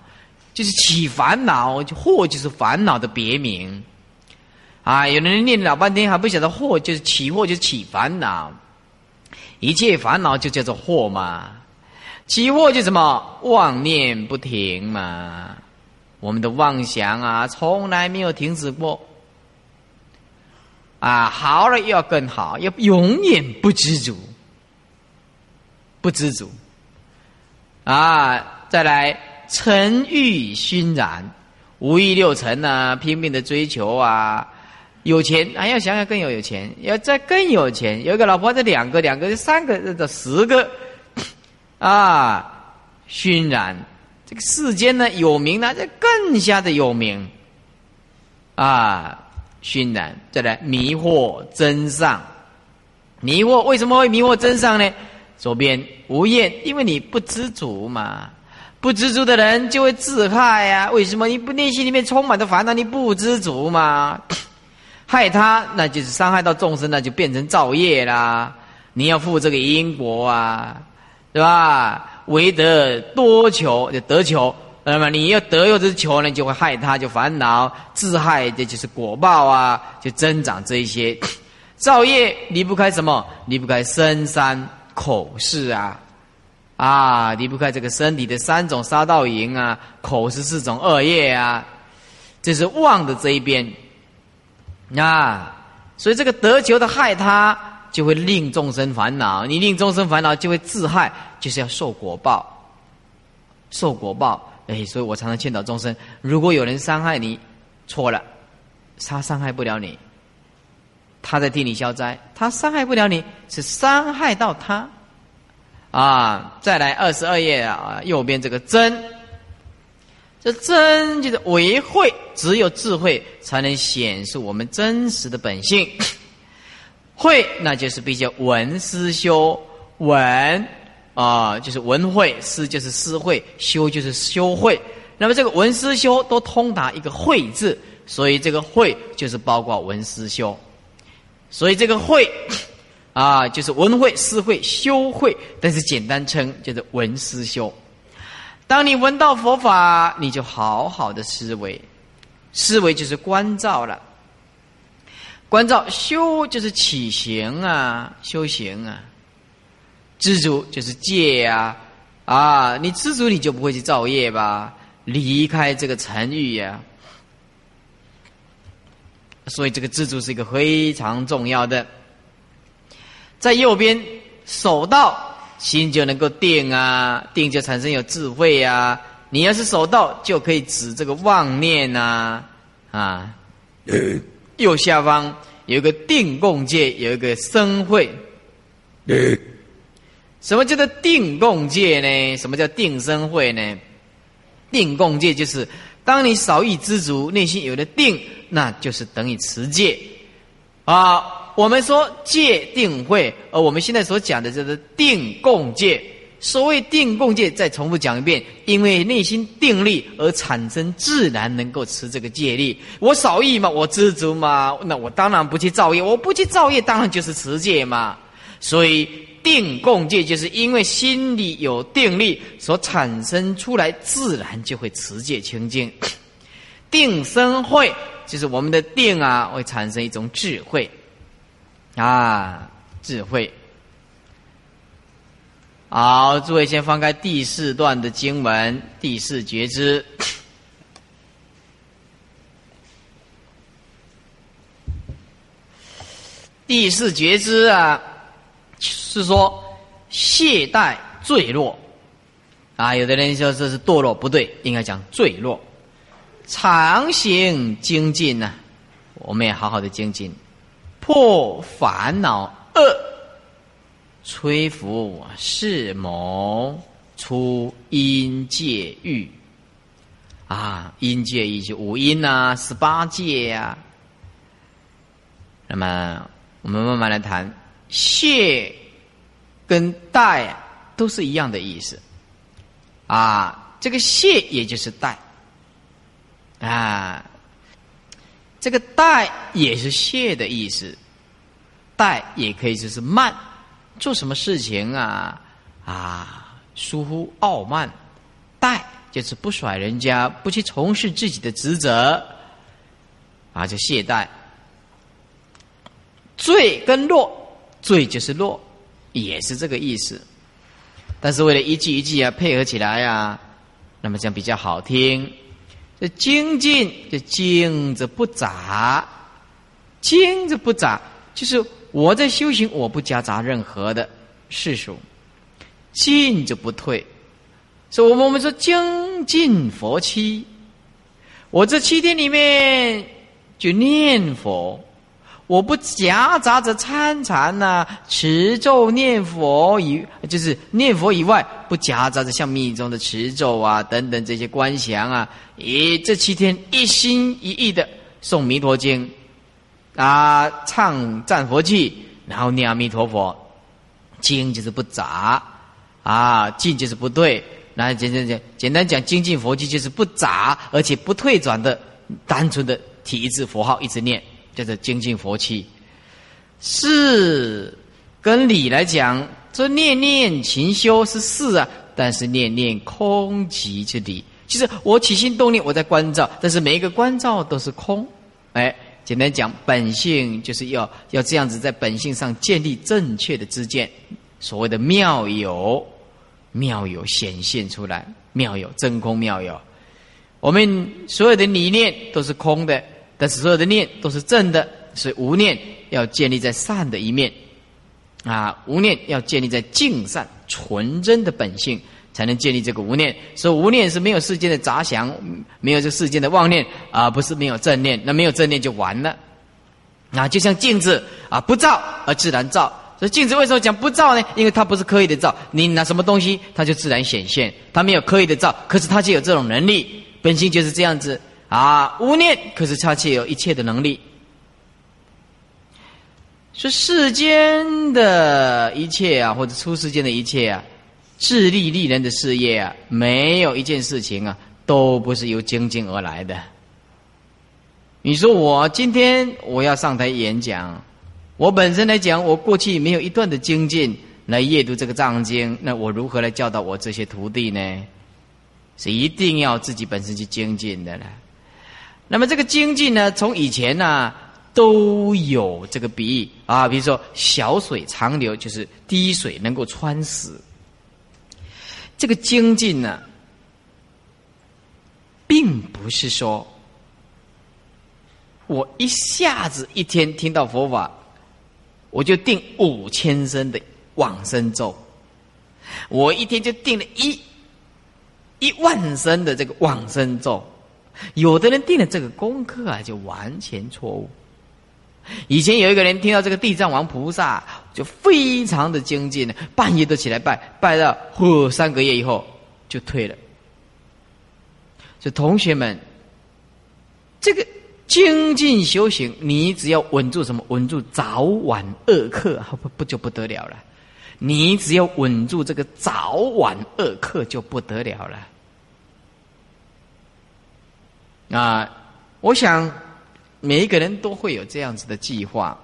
就是起烦恼，惑就是烦恼的别名，啊，有的人念老半天还不晓得惑就是起惑就是起烦恼，一切烦恼就叫做惑嘛，起惑就什么？妄念不停嘛，我们的妄想啊从来没有停止过，啊，好了要更好，要永远不知足，不知足，啊，再来。沉欲熏染，五欲六尘呢，拼命的追求啊，有钱还要想想更有有钱，要再更有钱，有一个老婆，这两个，两个，三个，这十个，啊，熏染这个世间呢有名呢，这更加的有名，啊，熏染再来迷惑真相，迷惑为什么会迷惑真相呢？左边无厌，因为你不知足嘛。不知足的人就会自害呀？为什么？你不内心里面充满的烦恼，你不知足嘛？害他，那就是伤害到众生，那就变成造业啦。你要负这个因果啊，对吧？唯得多求，就得求。那么你要得又是求呢，就会害他，就烦恼自害，这就是果报啊，就增长这一些 造业，离不开什么？离不开身三口四啊。啊，离不开这个身体的三种杀盗淫啊，口是四种恶业啊，这是妄的这一边啊，所以这个得求的害他，就会令众生烦恼。你令众生烦恼，就会自害，就是要受果报，受果报。哎，所以我常常劝导众生：如果有人伤害你，错了，他伤害不了你，他在替你消灾，他伤害不了你，是伤害到他。啊，再来二十二页啊，右边这个真，这真就是为慧，只有智慧才能显示我们真实的本性。慧，那就是比较文思修文啊，就是文慧；思就是思慧，修就是修慧。那么这个文思修都通达一个慧字，所以这个慧就是包括文思修，所以这个慧。啊，就是文会、思会、修会，但是简单称就是文思修。当你闻到佛法，你就好好的思维，思维就是关照了。关照修就是起行啊，修行啊。知足就是戒啊，啊，你知足你就不会去造业吧？离开这个尘欲呀。所以这个知足是一个非常重要的。在右边守道，心就能够定啊，定就产生有智慧啊。你要是守道，就可以止这个妄念啊啊。右下方有一个定共戒，有一个生慧。什么叫做定共戒呢？什么叫定生慧呢？定共戒就是当你少欲知足，内心有了定，那就是等于持戒啊。我们说戒定慧，而我们现在所讲的就是定共戒。所谓定共戒，再重复讲一遍：因为内心定力而产生，自然能够持这个戒力。我少欲嘛，我知足嘛，那我当然不去造业。我不去造业，当然就是持戒嘛。所以定共戒，就是因为心里有定力所产生出来，自然就会持戒清净。定生慧，就是我们的定啊，会产生一种智慧。啊，智慧！好，诸位先翻开第四段的经文，第四觉知。第四觉知啊，是说懈怠坠落啊。有的人说这是堕落，不对，应该讲坠落。常行精进呢，我们也好好的精进。破烦恼恶，摧伏世谋，出阴界狱。啊，阴界以及五阴呐，十八界呀。那么，我们慢慢来谈，谢跟代都是一样的意思。啊，这个谢也就是代，啊。这个怠也是懈的意思，怠也可以就是慢，做什么事情啊啊疏忽傲慢，怠就是不甩人家，不去从事自己的职责，啊就懈怠。醉跟落，醉就是落，也是这个意思，但是为了一句一句啊配合起来呀，那么这样比较好听。这精进，这精则不杂，精则不杂，就是我在修行，我不夹杂任何的世俗，进就不退。所以，我们我们说精进佛七，我这七天里面就念佛。我不夹杂着参禅呐，持咒念佛以就是念佛以外，不夹杂着像密宗的持咒啊等等这些观想啊，咦，这七天一心一意的诵弥陀经，啊，唱赞佛偈，然后念阿弥陀佛，经就是不杂啊，进就是不对。那简简简简单讲，精进佛经就是不杂而且不退转的单纯的体字佛号一直念，叫做精进佛气。事跟理来讲，这念念勤修是事啊，但是念念空寂之理。其实我起心动念，我在关照，但是每一个关照都是空。哎，简单讲，本性就是要要这样子，在本性上建立正确的知见，所谓的妙有，妙有显现出来，妙有真空妙有。我们所有的理念都是空的，但是所有的念都是正的，所以无念要建立在善的一面，啊，无念要建立在净善纯真的本性。才能建立这个无念，所以无念是没有世间的杂想，没有这世间的妄念啊，不是没有正念，那没有正念就完了。啊，就像镜子啊，不照而自然照。所以镜子为什么讲不照呢？因为它不是刻意的照，你拿什么东西，它就自然显现。它没有刻意的照，可是它就有这种能力，本性就是这样子啊。无念，可是他却有一切的能力。说世间的一切啊，或者出世间的一切啊。自利利人的事业啊，没有一件事情啊，都不是由精进而来的。你说我今天我要上台演讲，我本身来讲，我过去没有一段的精进来阅读这个藏经，那我如何来教导我这些徒弟呢？是一定要自己本身去精进的了。那么这个精进呢，从以前呢都有这个比喻啊，比如说小水长流，就是滴水能够穿石。这个精进呢，并不是说，我一下子一天听到佛法，我就定五千声的往生咒，我一天就定了一一万声的这个往生咒。有的人定了这个功课啊，就完全错误。以前有一个人听到这个地藏王菩萨，就非常的精进呢，半夜都起来拜，拜到嚯三个月以后就退了。所以同学们，这个精进修行，你只要稳住什么？稳住早晚二课，不不就不得了了？你只要稳住这个早晚二课，就不得了了。啊，我想。每一个人都会有这样子的计划，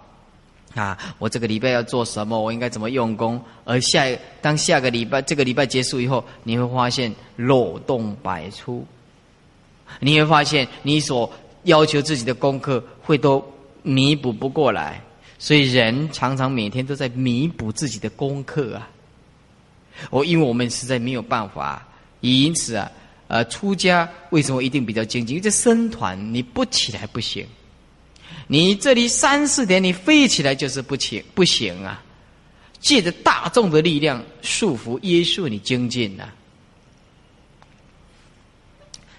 啊，我这个礼拜要做什么？我应该怎么用功？而下当下个礼拜这个礼拜结束以后，你会发现漏洞百出，你会发现你所要求自己的功课会都弥补不过来，所以人常常每天都在弥补自己的功课啊。我因为我们实在没有办法，因此啊，呃，出家为什么一定比较精进？因为这僧团你不起来不行。你这里三四点，你飞起来就是不行，不行啊！借着大众的力量束缚约束你精进呐。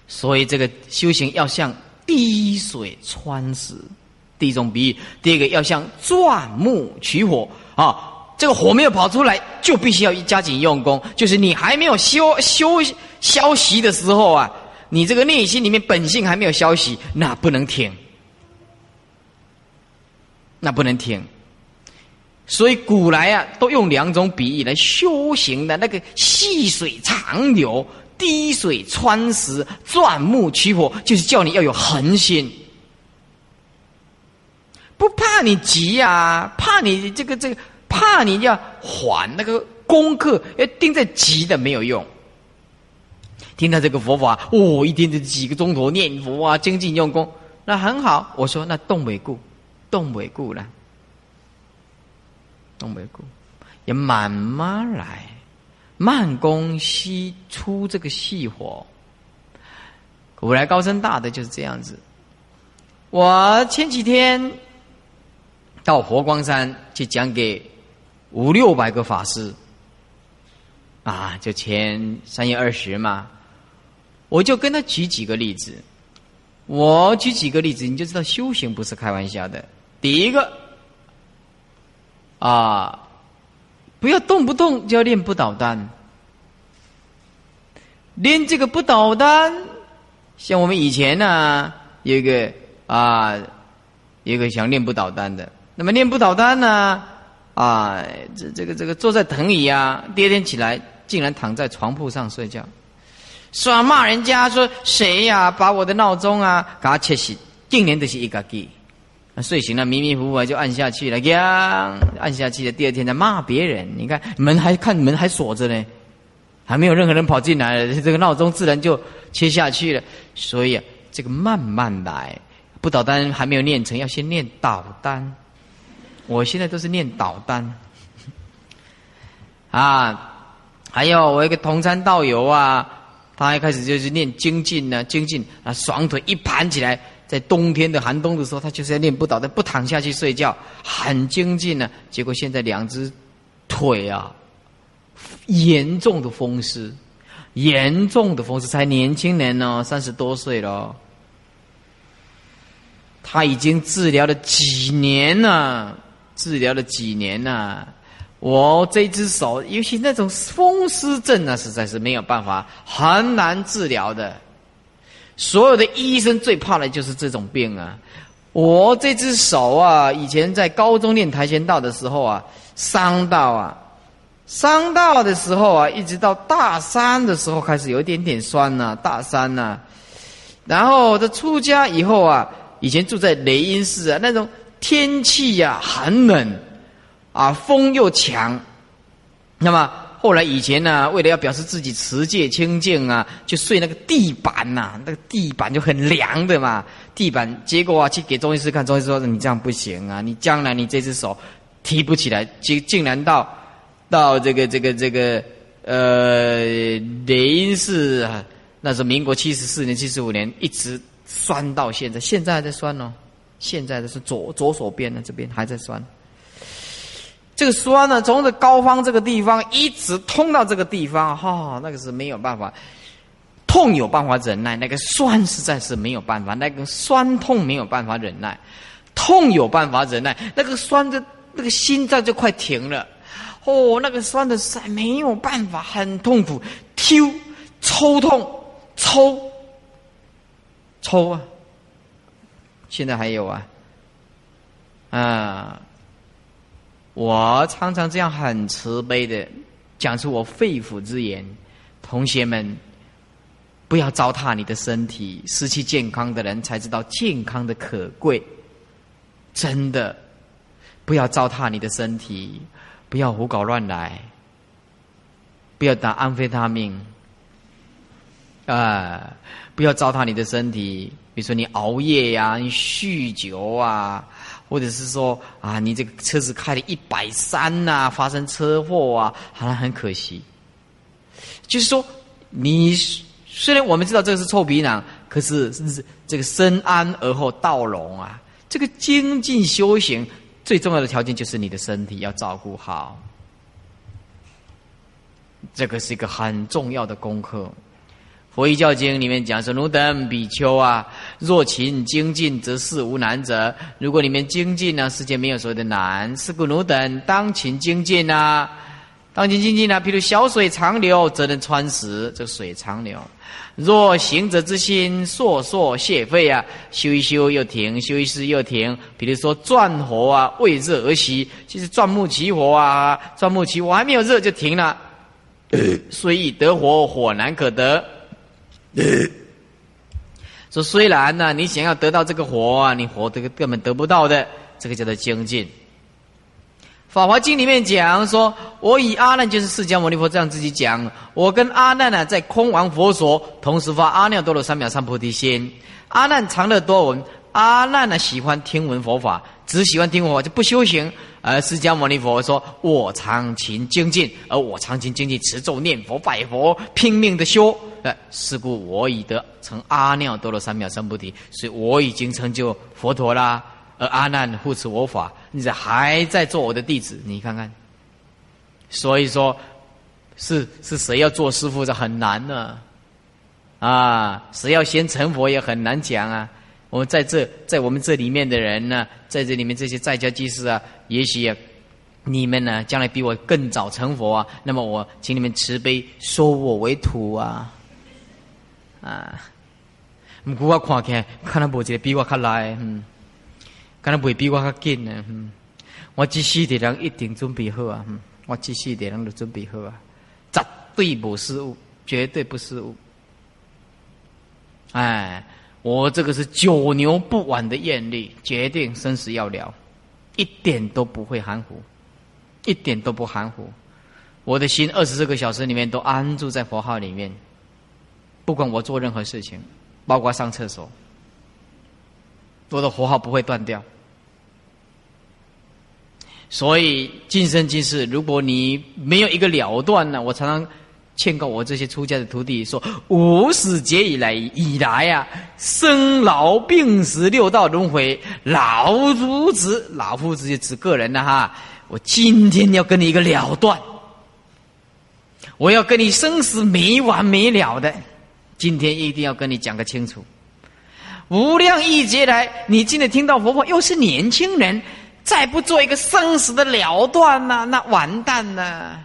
所以这个修行要像滴水穿石，第一种比喻；第二个要像钻木取火啊，这个火没有跑出来，就必须要加紧用功。就是你还没有休休消息的时候啊，你这个内心里面本性还没有消息，那不能停。那不能停，所以古来啊，都用两种比喻来修行的。那个细水长流、滴水穿石、钻木取火，就是叫你要有恒心，不怕你急啊，怕你这个这个，怕你要缓那个功课，要盯在急的没有用。听到这个佛法，哦，一天就几个钟头念佛啊，精进用功，那很好。我说那动为故。动尾固了，动尾固，也慢慢来，慢工细出这个细活。古来高深大的就是这样子。我前几天到佛光山去讲给五六百个法师，啊，就前三月二十嘛，我就跟他举几个例子。我举几个例子，你就知道修行不是开玩笑的。第一个啊，不要动不动就要练不倒单，练这个不倒单，像我们以前呢，有一个啊，有一个想练不倒单的，那么练不倒单呢，啊这这个这个坐在藤椅啊，第二天起来竟然躺在床铺上睡觉，说骂人家说谁呀把我的闹钟啊给他切醒，竟然都是一个给。睡醒了迷迷糊糊就按下去了，呀，按下去了。第二天再骂别人，你看门还看门还锁着呢，还没有任何人跑进来，这个闹钟自然就切下去了。所以啊，这个慢慢来，不导单还没有念成，要先念导单。我现在都是念导单 啊。还有我一个同参道友啊，他一开始就是念精进呢，精进啊，双腿一盘起来。在冬天的寒冬的时候，他就是要练不倒的，不躺下去睡觉，很精进呢。结果现在两只腿啊，严重的风湿，严重的风湿，才年轻人呢，三十多岁了，他已经治疗了几年了，治疗了几年了。我这只手，尤其那种风湿症啊，实在是没有办法，很难治疗的。所有的医生最怕的就是这种病啊！我这只手啊，以前在高中练跆拳道的时候啊，伤到啊，伤到的时候啊，一直到大三的时候开始有一点点酸呐，大三呐。然后这出家以后啊，以前住在雷音寺啊，那种天气呀寒冷，啊风又强，那么。后来以前呢，为了要表示自己持戒清净啊，就睡那个地板呐，那个地板就很凉的嘛。地板结果啊，去给中医师看，中医师说你这样不行啊，你将来你这只手提不起来，竟竟然到到这个这个这个呃林氏啊，那是民国七十四年、七十五年，一直酸到现在，现在还在酸哦。现在的是左左手边的这边还在酸。这个酸呢，从这高方这个地方一直通到这个地方，哈，那个是没有办法，痛有办法忍耐，那个酸实在是没有办法，那个酸痛没有办法忍耐，痛有办法忍耐，那个酸的，那个心脏就快停了，哦，那个酸的实在没有办法，很痛苦，抽，抽痛，抽，抽啊，现在还有啊，啊。我常常这样很慈悲的讲出我肺腑之言，同学们，不要糟蹋你的身体，失去健康的人才知道健康的可贵。真的，不要糟蹋你的身体，不要胡搞乱来，不要打安非他命，啊，不要糟蹋你的身体，比如说你熬夜呀，你酗酒啊。或者是说啊，你这个车子开了一百三呐，发生车祸啊，好像很可惜。就是说，你虽然我们知道这是臭皮囊，可是是这个深安而后道隆啊。这个精进修行最重要的条件就是你的身体要照顾好，这个是一个很重要的功课。佛一教经里面讲说：“汝等比丘啊，若勤精进，则事无难者。如果你们精进呢，世界没有所谓的难。是故汝等当勤精进啊，当勤精进啊。譬如小水长流，则能穿石。这水长流。若行者之心烁烁泄废啊，修一修又停，修一修又停。比如说转火啊，未热而息，就是钻木起火啊，钻木起火还没有热就停了。所以得火，火难可得。” 说虽然呢，你想要得到这个火啊，你火这个根本得不到的，这个叫做精进。法华经里面讲说，我以阿难就是释迦牟尼佛这样自己讲，我跟阿难呢在空王佛所同时发阿耨多罗三藐三菩提心。阿难常乐多闻，阿难呢喜欢听闻佛法，只喜欢听佛法就不修行。而释迦牟尼佛说，我常勤精进，而我常勤精进持咒念佛拜佛，拼命的修。呃，是故我已得成阿耨多罗三藐三菩提，所以我已经成就佛陀啦。而阿难护持我法，你这还在做我的弟子，你看看。所以说，是是谁要做师傅，这很难呢。啊，谁要先成佛也很难讲啊。我们在这，在我们这里面的人呢，在这里面这些在家居士啊，也许。你们呢，将来比我更早成佛啊！那么我请你们慈悲收我为徒啊！啊，唔过我看起，看能无一个比我较来，嗯，可能不会比我较紧呢，嗯。我这世的人一定准备好啊！嗯我这世的人都准备好啊！绝对不失误，绝对不失误。哎，我这个是九牛不挽的艳丽，决定生死要了，一点都不会含糊，一点都不含糊。我的心二十四个小时里面都安住在佛号里面，不管我做任何事情，包括上厕所，我的佛号不会断掉。所以今生今世，如果你没有一个了断呢，我常常。劝告我这些出家的徒弟说：“五始劫以来以来呀，生老病死六道轮回，老夫子，老夫子就指个人了哈。我今天要跟你一个了断，我要跟你生死没完没了的，今天一定要跟你讲个清楚。无量亿劫来，你今天听到佛法，又是年轻人，再不做一个生死的了断呢，那完蛋了。”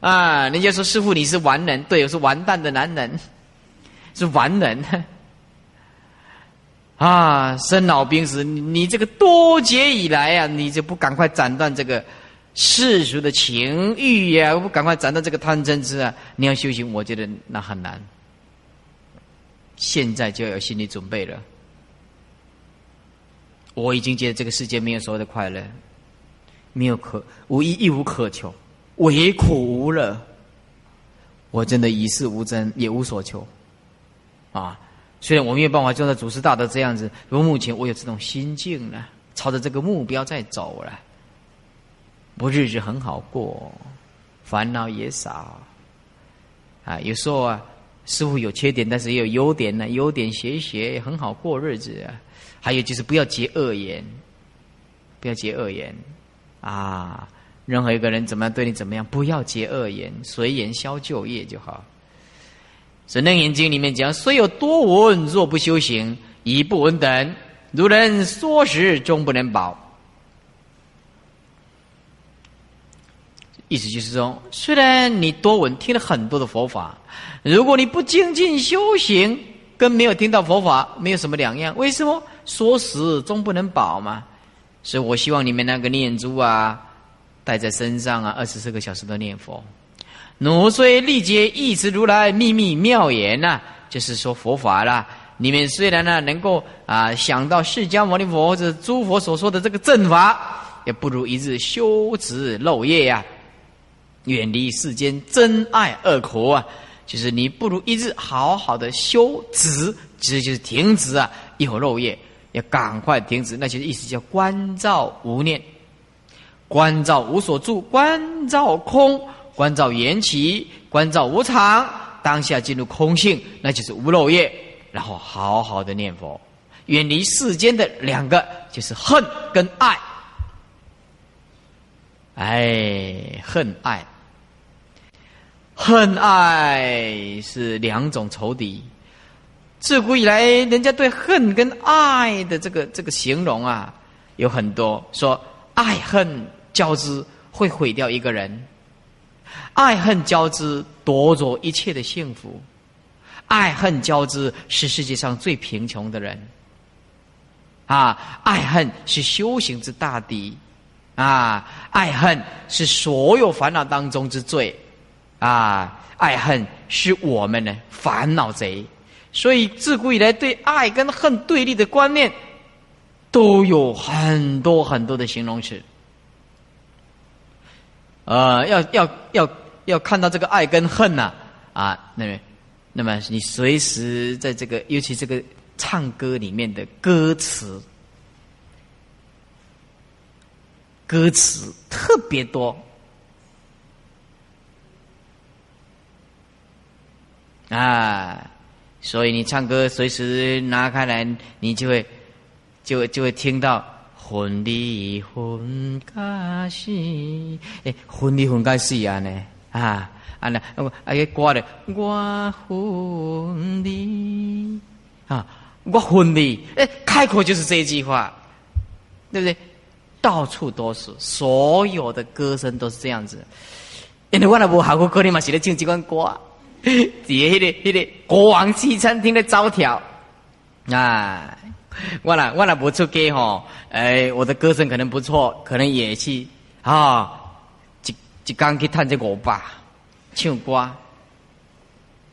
啊！人家说师傅你是完人，对，我是完蛋的男人，是完人。啊，生老病死，你这个多劫以来啊，你就不赶快斩断这个世俗的情欲呀，不赶快斩断这个贪嗔痴啊！你要修行，我觉得那很难。现在就要有心理准备了。我已经觉得这个世界没有所谓的快乐，没有可无一一无可求。唯苦无乐，我真的一事无争，也无所求，啊！虽然我没有办法做到祖师大德这样子，不过目前我有这种心境呢，朝着这个目标在走了，我日子很好过，烦恼也少，啊！有时候啊，师傅有缺点，但是也有优点呢，优点学一学很好过日子啊。还有就是不要结恶缘，不要结恶缘，啊！任何一个人怎么样对你怎么样，不要结恶缘，随缘消旧业就好。《神楞严经》里面讲：虽有多闻，若不修行，亦不闻等。如人说时，终不能保。意思就是说，虽然你多闻听了很多的佛法，如果你不精进修行，跟没有听到佛法没有什么两样。为什么？说时终不能保嘛。所以我希望你们那个念珠啊。带在身上啊，二十四个小时都念佛。奴虽历劫一直如来秘密妙言呐，就是说佛法啦。你们虽然呢能够啊想到释迦牟尼佛或者诸佛所说的这个正法，也不如一日修持漏业呀，远离世间真爱恶苦啊。就是你不如一日好好的修止，其实就是停止啊，一会漏业要赶快停止，那就是意思叫关照无念。观照无所住，观照空，观照缘起，观照无常，当下进入空性，那就是无漏业。然后好好的念佛，远离世间的两个，就是恨跟爱。哎，恨爱，恨爱是两种仇敌。自古以来，人家对恨跟爱的这个这个形容啊，有很多说爱恨。交织会毁掉一个人，爱恨交织夺走一切的幸福，爱恨交织是世界上最贫穷的人，啊，爱恨是修行之大敌，啊，爱恨是所有烦恼当中之最，啊，爱恨是我们的烦恼贼，所以自古以来对爱跟恨对立的观念，都有很多很多的形容词。呃，要要要要看到这个爱跟恨呐，啊，那么，那么你随时在这个，尤其这个唱歌里面的歌词，歌词特别多，啊，所以你唱歌随时拿开来，你就会，就就会听到。分离分家死，诶，分离分家死啊呢？啊，啊那，啊个歌的，我分离，啊，我分离，诶，开口就是这一句话，对不对？到处都是，所有的歌声都是这样子。因为我那无好过歌，你嘛是咧唱这款歌，底下迄个迄个国王西餐厅的招条，啊。我啦我啦不出家吼，哎，我的歌声可能不错，可能也去啊，一一刚去探这五百唱歌，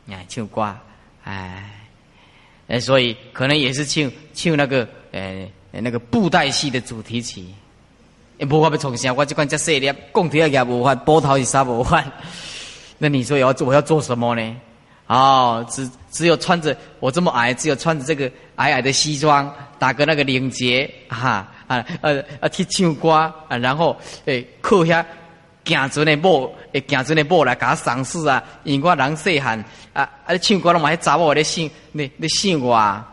哎，唱歌，哎，哎，所以可能也是唱唱那个，诶，那个布袋戏的主题曲。无法要重新，我这款这细粒，讲起来也无法，波头是啥无法。那你说要做我要做什么呢？哦，只只有穿着我这么矮，只有穿着这个矮矮的西装，打个那个领结，哈啊呃啊去唱歌啊，然后诶靠遐行船的某，诶行船的某来甲我赏识啊，因为我人细汉啊啊唱歌拢嘛迄查某咧姓你你姓我啊，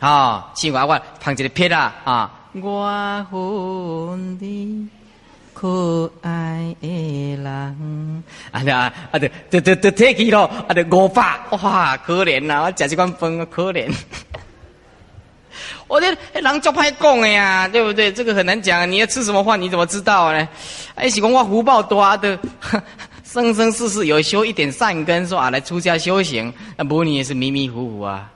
啊姓我我捧一个撇啊啊。我恨你可爱的人，啊啊啊！对对对对，提起咯，啊对五百，哇，可怜呐！我食这款饭，可怜。我这人做歹讲的呀，对不对？这个很难讲。你要吃什么饭，你怎么知道呢？哎，是讲我福报多的，生生世世有修一点善根，说啊来出家修行，那不你也是迷迷糊糊啊，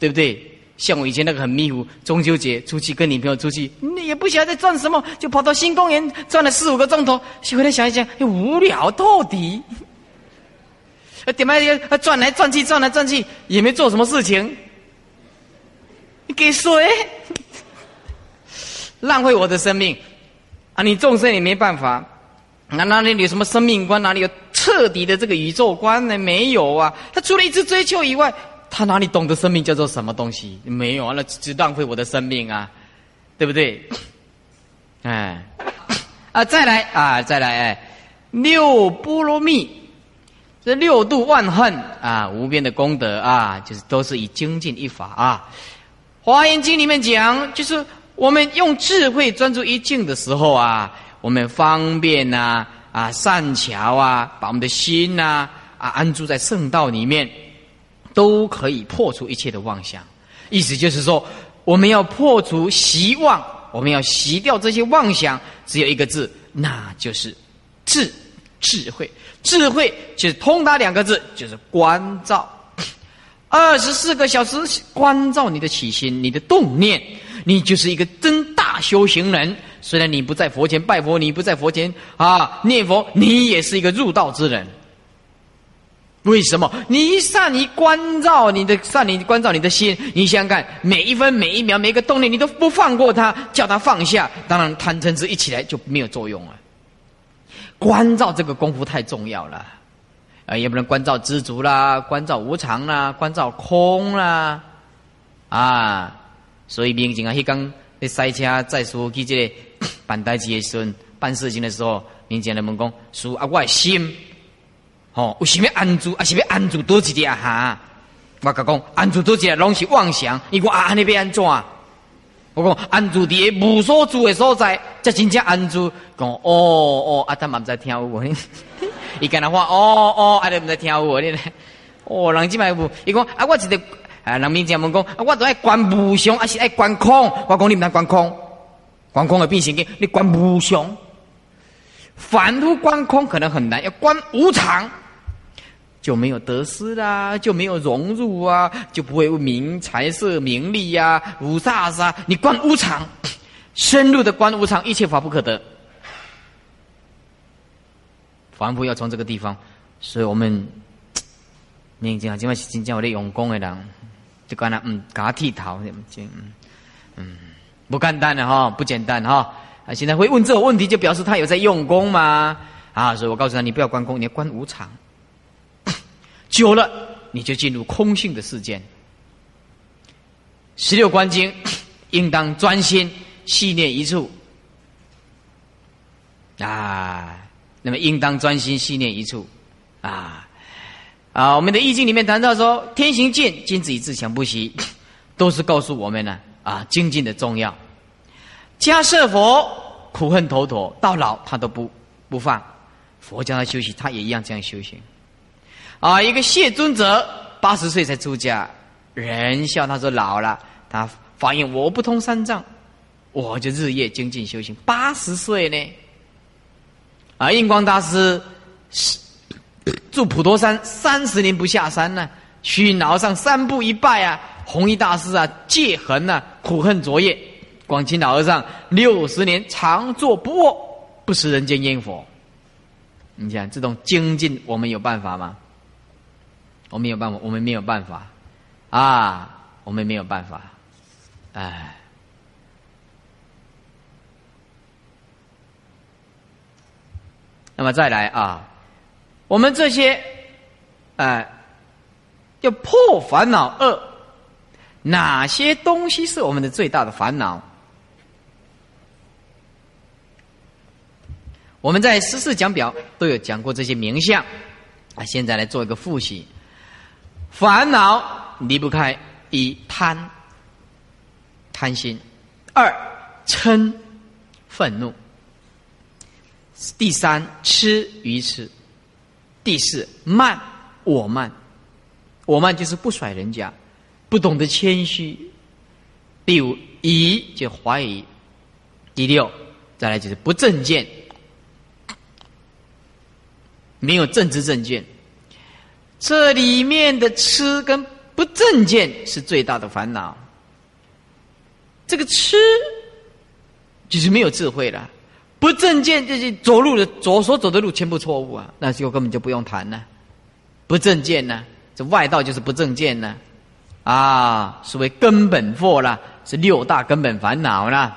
对不对？像我以前那个很迷糊，中秋节出去跟女朋友出去，你也不晓得在转什么，就跑到新公园转了四五个钟头。回来想一想，无聊透底。点么转来转去，转来转去，也没做什么事情。你给谁？浪费我的生命啊！你众生也没办法。那哪里有什么生命观？哪里有彻底的这个宇宙观呢？没有啊！他除了一直追求以外。他哪里懂得生命叫做什么东西？没有啊，那只浪费我的生命啊，对不对？哎，啊，再来啊，再来哎，六波罗蜜，这六度万恨啊，无边的功德啊，就是都是以精进一法啊。华严经里面讲，就是我们用智慧专注一境的时候啊，我们方便呐啊善巧啊，把我们的心呐啊安住在圣道里面。都可以破除一切的妄想，意思就是说，我们要破除习妄，我们要洗掉这些妄想，只有一个字，那就是智智慧。智慧就是通达两个字，就是关照。二十四个小时关照你的起心，你的动念，你就是一个真大修行人。虽然你不在佛前拜佛，你不在佛前啊念佛，你也是一个入道之人。为什么？你一善于关照你的善于关照你的心，你想想看，每一分每一秒每一个动力，你都不放过它，叫它放下。当然，贪嗔痴一起来就没有作用了。关照这个功夫太重要了，啊，也不能关照知足啦，关照无常啦，关照空啦，啊，所以民警啊，迄刚在塞车再说去这个 办代志的时候，办事情的时候，民警来问讲，说啊，我的心。哦，为什么安住？啊，是要安住多一点哈？我甲讲，安住多一点拢是妄想。伊讲啊，安尼要安怎？我讲安住伫个无所住的所在，才真正安住。讲哦哦，啊，他嘛毋知听有无？伊干那话哦哦，啊，你毋知听有无？你 哦，人即摆有。伊讲啊，我一个啊，人民讲问讲啊，我都爱观无常，还是爱观空？我讲你毋通观空，观空的变形经，你观无常。反复观空可能很难，要观无常。就没有得失啦，就没有融入啊，就不会名财色名利呀，五煞煞。你观无常，深入的观无常，一切法不可得。凡夫要从这个地方，所以我们念经啊，今晚是真正我的用功的人，就跟他嗯，给他剃头，嗯嗯，不简单的哈，不简单哈。啊，现在会问这种问题，就表示他有在用功吗？啊，所以我告诉他，你不要观空，你要观无常。久了，你就进入空性的世间。十六观经，应当专心细念一处啊。那么，应当专心细念一处啊啊！我们的易经里面谈到说，天行健，君子以自强不息，都是告诉我们呢啊精进的重要。迦舍佛苦恨头陀，到老他都不不放。佛教他修行，他也一样这样修行。啊，一个谢尊者八十岁才出家，人笑他说老了，他发现我不通三藏，我就日夜精进修行。八十岁呢，啊，印光大师是住普陀山三十年不下山呢，去脑上三步一拜啊，弘一大师啊，戒痕啊，苦恨昨夜。广清老和尚六十年常坐不卧，不食人间烟火。你想这种精进，我们有办法吗？我没有办法，我们没有办法啊，我们没有办法，哎。那么再来啊，我们这些，哎，要破烦恼恶，哪些东西是我们的最大的烦恼？我们在十四讲表都有讲过这些名相，啊，现在来做一个复习。烦恼离不开一贪，贪心；二嗔，愤怒；第三痴愚痴；第四慢，我慢。我慢就是不甩人家，不懂得谦虚。第五疑就怀疑。第六再来就是不正见。没有正知正见，这里面的痴跟不正见是最大的烦恼。这个痴就是没有智慧了，不正见就是走路的走所走的路全部错误啊，那就根本就不用谈了。不正见呢，这外道就是不正见呢，啊，所谓根本惑啦，是六大根本烦恼啦，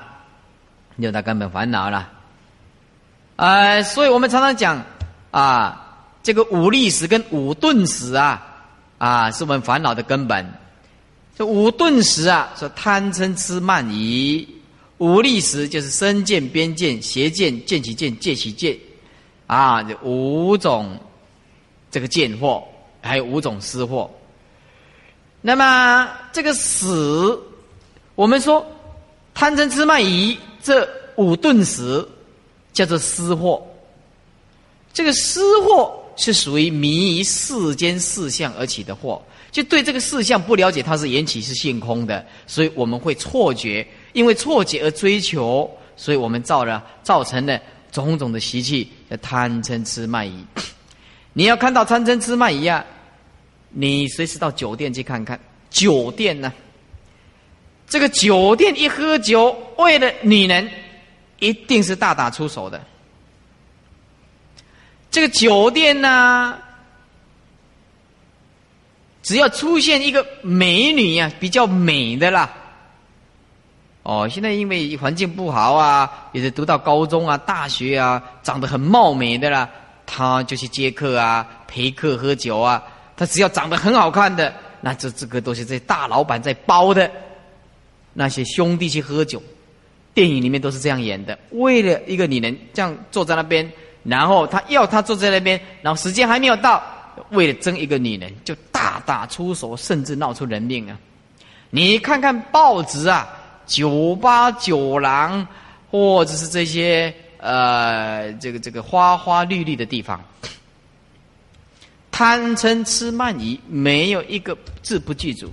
六大根本烦恼啦。呃，所以我们常常讲。啊，这个五力史跟五顿史啊，啊，是我们烦恼的根本。这五顿史啊，说贪嗔痴慢疑；五力史就是身见、边见、邪见、见其见、戒其戒，啊，这五种这个见惑，还有五种思惑。那么这个死，我们说贪嗔痴慢疑这五顿史叫做思惑。这个失惑是属于迷于世间事相而起的惑，就对这个事相不了解，它是缘起是性空的，所以我们会错觉，因为错觉而追求，所以我们造了造成了种种的习气，叫贪嗔痴慢疑。你要看到贪嗔痴慢疑啊，你随时到酒店去看看，酒店呢，这个酒店一喝酒，为了女人，一定是大打出手的。这个酒店呢，只要出现一个美女呀，比较美的啦。哦，现在因为环境不好啊，也是读到高中啊、大学啊，长得很貌美的啦，他就去接客啊、陪客喝酒啊。他只要长得很好看的，那这这个都是这大老板在包的。那些兄弟去喝酒，电影里面都是这样演的，为了一个女人这样坐在那边。然后他要他坐在那边，然后时间还没有到，为了争一个女人，就大打出手，甚至闹出人命啊！你看看报纸啊，酒吧、酒廊，或者是这些呃，这个这个花花绿绿的地方，贪嗔痴慢疑，没有一个字不记住。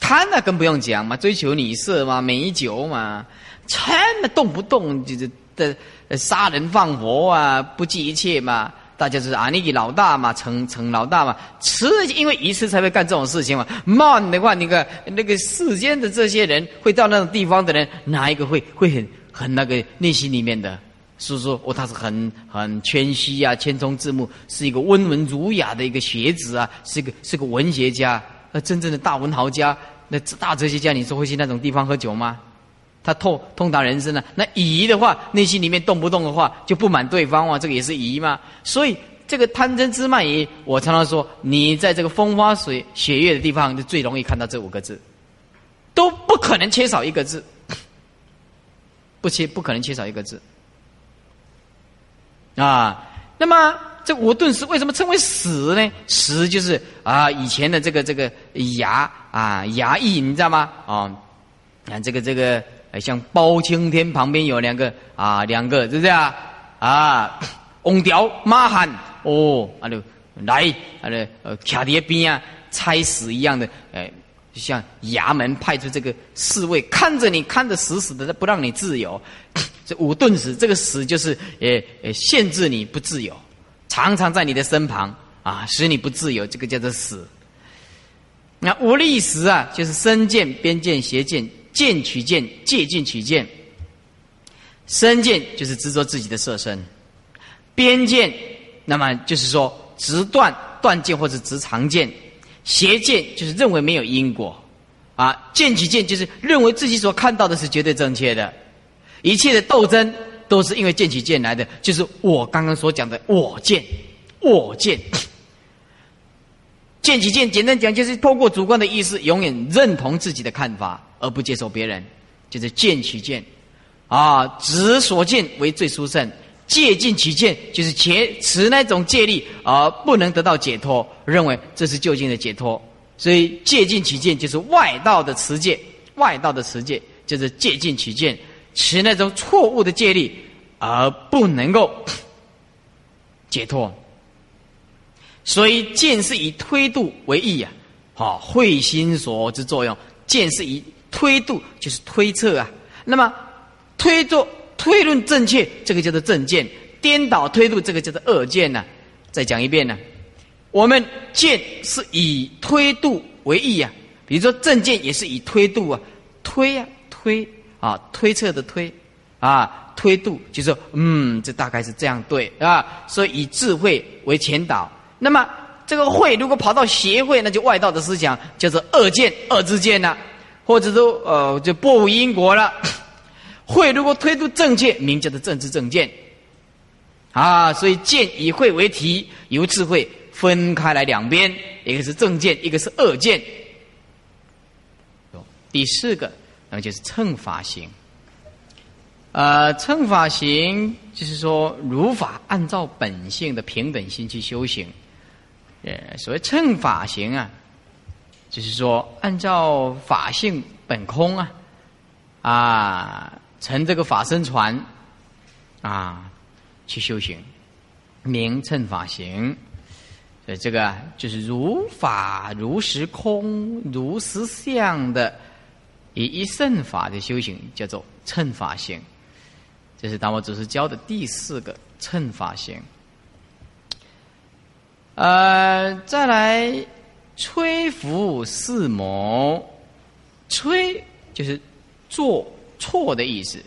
贪那更不用讲嘛，追求女色嘛，美酒嘛，嗔那动不动就是的。杀人放火啊，不计一切嘛！大家是啊，你老大嘛，成成老大嘛。吃，因为一次才会干这种事情嘛。慢的话，你看那个世间的这些人，会到那种地方的人，哪一个会会很很那个内心里面的？是说哦，他是很很谦虚啊，谦恭自牧，是一个温文儒雅的一个学子啊，是个是个文学家，那真正的大文豪家，那大哲学家，你说会去那种地方喝酒吗？他通通达人生呢？那疑的话，内心里面动不动的话就不满对方啊，这个也是疑嘛。所以这个贪嗔痴慢疑，我常常说，你在这个风花水雪月的地方，就最容易看到这五个字，都不可能缺少一个字，不缺不可能缺少一个字啊。那么这五顿时为什么称为死呢？死就是啊，以前的这个这个牙啊衙役，你知道吗？啊，看这个这个。像包青天旁边有两个啊，两个是不是啊？啊，翁调马汉哦，啊就来啊就呃卡在边啊，差死一样的，哎，像衙门派出这个侍卫看着你看着死死的，不让你自由。这五顿死，这个死就是呃呃限制你不自由，常常在你的身旁啊，使你不自由，这个叫做死。那无力时啊，就是身见、边见、邪见、见取见、借尽取见。身见就是执着自己的色身，边见，那么就是说直断断见或者直常见，邪见就是认为没有因果，啊，见取见就是认为自己所看到的是绝对正确的，一切的斗争都是因为见取见来的，就是我刚刚所讲的我见，我见。见起见，简单讲就是透过主观的意识，永远认同自己的看法，而不接受别人，就是见取见，啊，执所见为最殊胜，借尽取见就是且持那种借力而不能得到解脱，认为这是究竟的解脱，所以借尽取见就是外道的持戒，外道的持戒就是借尽取见，持那种错误的借力而不能够 解脱。所以见是以推度为意啊，好会心所之作用。见是以推度，就是推测啊。那么推做推论正确，这个叫做正见；颠倒推度，这个叫做恶见呢。再讲一遍呢，我们见是以推度为意啊。比如说正见也是以推度啊，推啊推啊推测的推啊推度，就说嗯，这大概是这样对啊。所以以智慧为前导。那么这个会如果跑到协会，那就外道的思想，叫做恶见、恶之见了，或者说呃，就不无因果了。会如果推出正见，名叫做政治正见。啊，所以见以会为题，由智慧分开来两边，一个是正见，一个是恶见。第四个，那么就是乘法行。呃，乘法行就是说，如法按照本性的平等心去修行。呃，所谓乘法行啊，就是说按照法性本空啊，啊，乘这个法身船啊去修行，名乘法行。所以这个就是如法如实空如实相的以一圣法的修行，叫做乘法行。这是达摩祖师教的第四个乘法行。呃，再来吹拂四谋，吹就是做错的意思，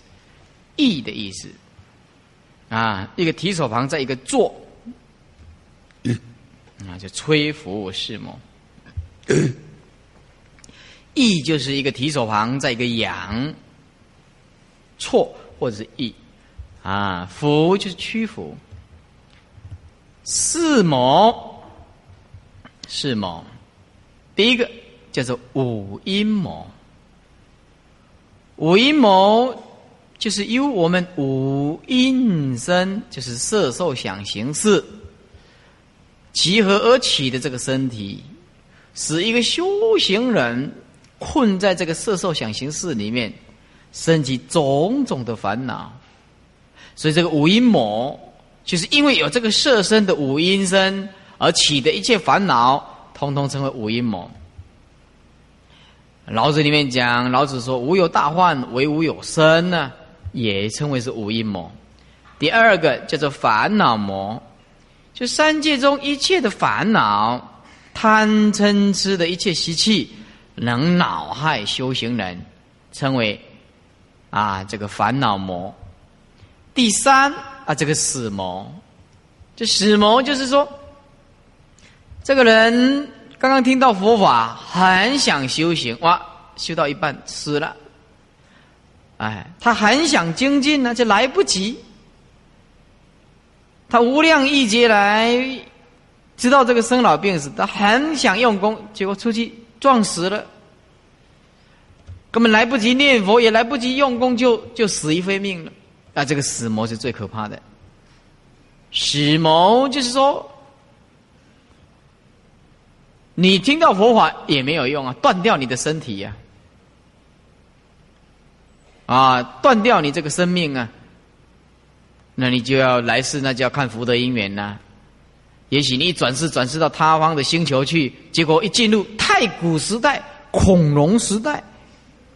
意的意思啊，一个提手旁在一个做，啊，就吹拂四谋，意就是一个提手旁在一个仰，错或者是意，啊，拂就是屈服。四谋，四谋，第一个叫做五阴谋。五阴谋就是由我们五阴身，就是色受想行识集合而起的这个身体，使一个修行人困在这个色受想行识里面，升起种种的烦恼。所以这个五阴谋。就是因为有这个色身的五阴身而起的一切烦恼，通通称为五阴谋。老子里面讲，老子说：“无有大患，唯无有生呢，也称为是五阴谋。第二个叫做烦恼魔，就三界中一切的烦恼、贪嗔痴的一切习气，能恼害修行人，称为啊这个烦恼魔。第三。啊，这个死魔，这死魔就是说，这个人刚刚听到佛法，很想修行，哇，修到一半死了。哎，他很想精进呢，就来不及。他无量亿劫来，知道这个生老病死，他很想用功，结果出去撞死了，根本来不及念佛，也来不及用功，就就死于非命了。那这个死魔是最可怕的。死魔就是说，你听到佛法也没有用啊，断掉你的身体呀，啊，断掉你这个生命啊，那你就要来世，那就要看福德因缘呐。也许你一转世转世到他方的星球去，结果一进入太古时代、恐龙时代。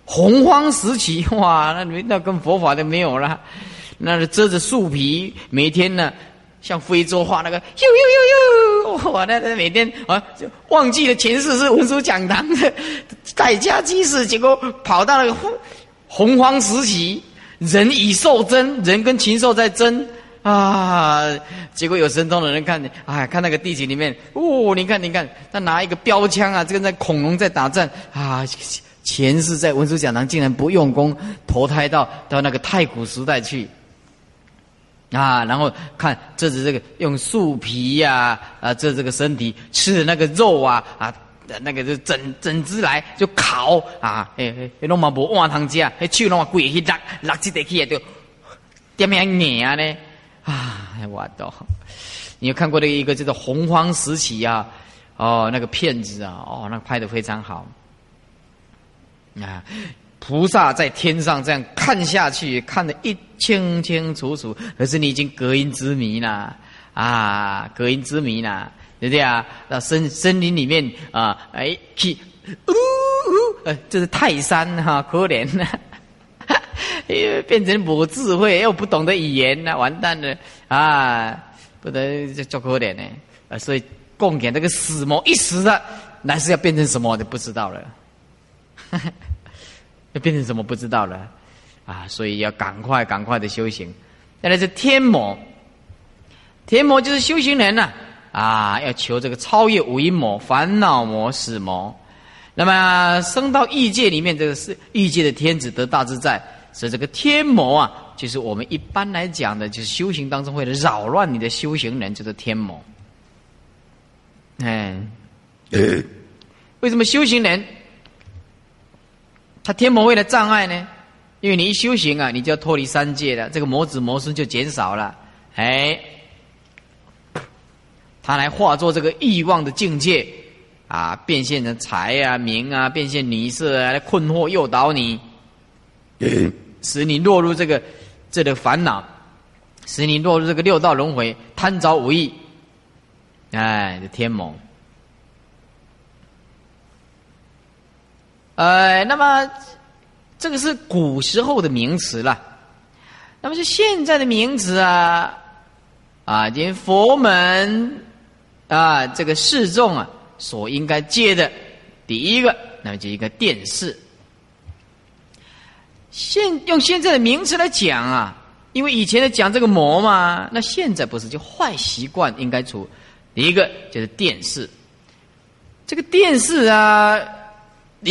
洪荒时期，哇，那那跟佛法都没有了，那是遮着树皮，每天呢，像非洲画那个，呦呦呦呦，我那那每天啊，就忘记了前世是文殊讲堂的代家居士，结果跑到那个洪荒时期，人以兽争，人跟禽兽在争啊，结果有神通的人看，哎，看那个地形里面，哦，你看，你看，他拿一个标枪啊，这个在恐龙在打战啊，前世在文殊讲堂竟然不用功，投胎到到那个太古时代去。啊，然后看这是这个用树皮呀，啊，这这个身体吃的那个肉啊，啊，那个就整整只来就烤啊，哎哎，弄嘛无换汤吃，还手弄嘛跪去拉拉起得起就点样硬啊呢？啊，我都，你有看过那一个叫做洪荒时期啊？哦，那个片子啊，哦，那拍的非常好啊。菩萨在天上这样看下去，看得一清清楚楚。可是你已经隔音之谜了啊，隔音之谜了，对不对啊？那森森林里面啊，哎，去呜呜，呃，这是泰山哈，可怜呐，因为变成没智慧又不懂得语言那完蛋了啊，不得叫可怜呢。啊，所以供给那个死魔一死了，那是要变成什么就不知道了。要变成什么不知道了，啊！所以要赶快赶快的修行。再来是天魔，天魔就是修行人呐，啊，要求这个超越五阴魔、烦恼魔、死魔。那么升到异界里面，这个是异界的天子得大自在，所以这个天魔啊，就是我们一般来讲的，就是修行当中会扰乱你的修行人，就是天魔。哎，为什么修行人？他天魔为了障碍呢？因为你一修行啊，你就要脱离三界了，这个魔子魔孙就减少了。哎，他来化作这个欲望的境界啊，变现成财啊、名啊，变现女色啊，来困惑诱导你，使你落入这个这个烦恼，使你落入这个六道轮回，贪着无益。哎，这天魔。呃，那么这个是古时候的名词了。那么是现在的名词啊，啊，连佛门啊，这个示众啊，所应该接的第一个，那么就一个电视。现用现在的名词来讲啊，因为以前的讲这个魔嘛，那现在不是就坏习惯应该除。第一个就是电视，这个电视啊。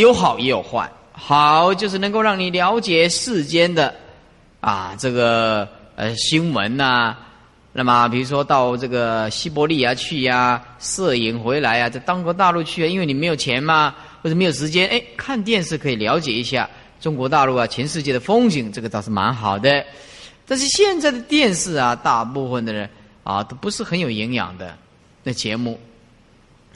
有好也有坏，好就是能够让你了解世间的啊这个呃新闻呐，那么比如说到这个西伯利亚去呀，摄影回来啊，在中国大陆去啊，因为你没有钱嘛，或者没有时间，哎，看电视可以了解一下中国大陆啊，全世界的风景，这个倒是蛮好的。但是现在的电视啊，大部分的人啊都不是很有营养的那节目。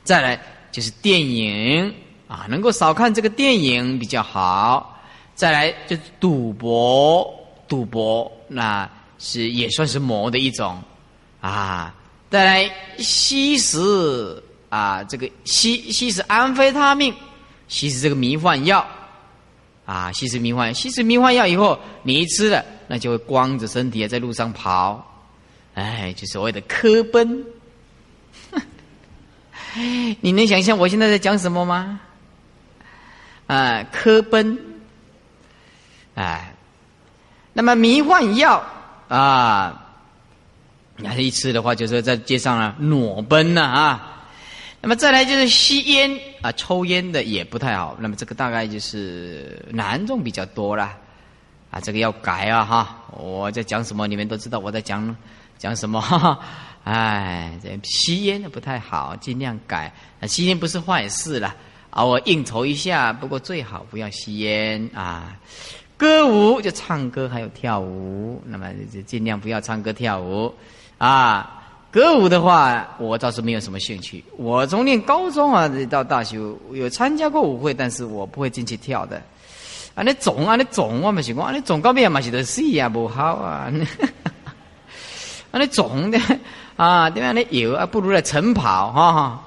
再来就是电影。啊，能够少看这个电影比较好。再来就是赌博，赌博那是也算是魔的一种啊。再来吸食啊，这个吸吸食安非他命，吸食这个迷幻药啊，吸食迷幻吸食迷幻药以后，你一吃了，那就会光着身体在路上跑，哎，就所谓的科奔。你能想象我现在在讲什么吗？啊，科奔，哎，那么迷幻药啊，你一吃的话，就是在街上啊裸奔呐啊。那么再来就是吸烟啊，抽烟的也不太好。那么这个大概就是男众比较多了啊，这个要改啊哈。我在讲什么，你们都知道我在讲讲什么。哈哈。哎，这吸烟的不太好，尽量改。吸烟不是坏事了。偶尔应酬一下，不过最好不要吸烟啊。歌舞就唱歌，还有跳舞，那么就尽量不要唱歌跳舞啊。歌舞的话，我倒是没有什么兴趣。我从念高中啊到大学有参加过舞会，但是我不会进去跳的。啊，你总啊，你总我们习惯，你总高边嘛是得死啊，不好啊。啊，你总的啊，对吧？你有啊，不如来晨跑哈。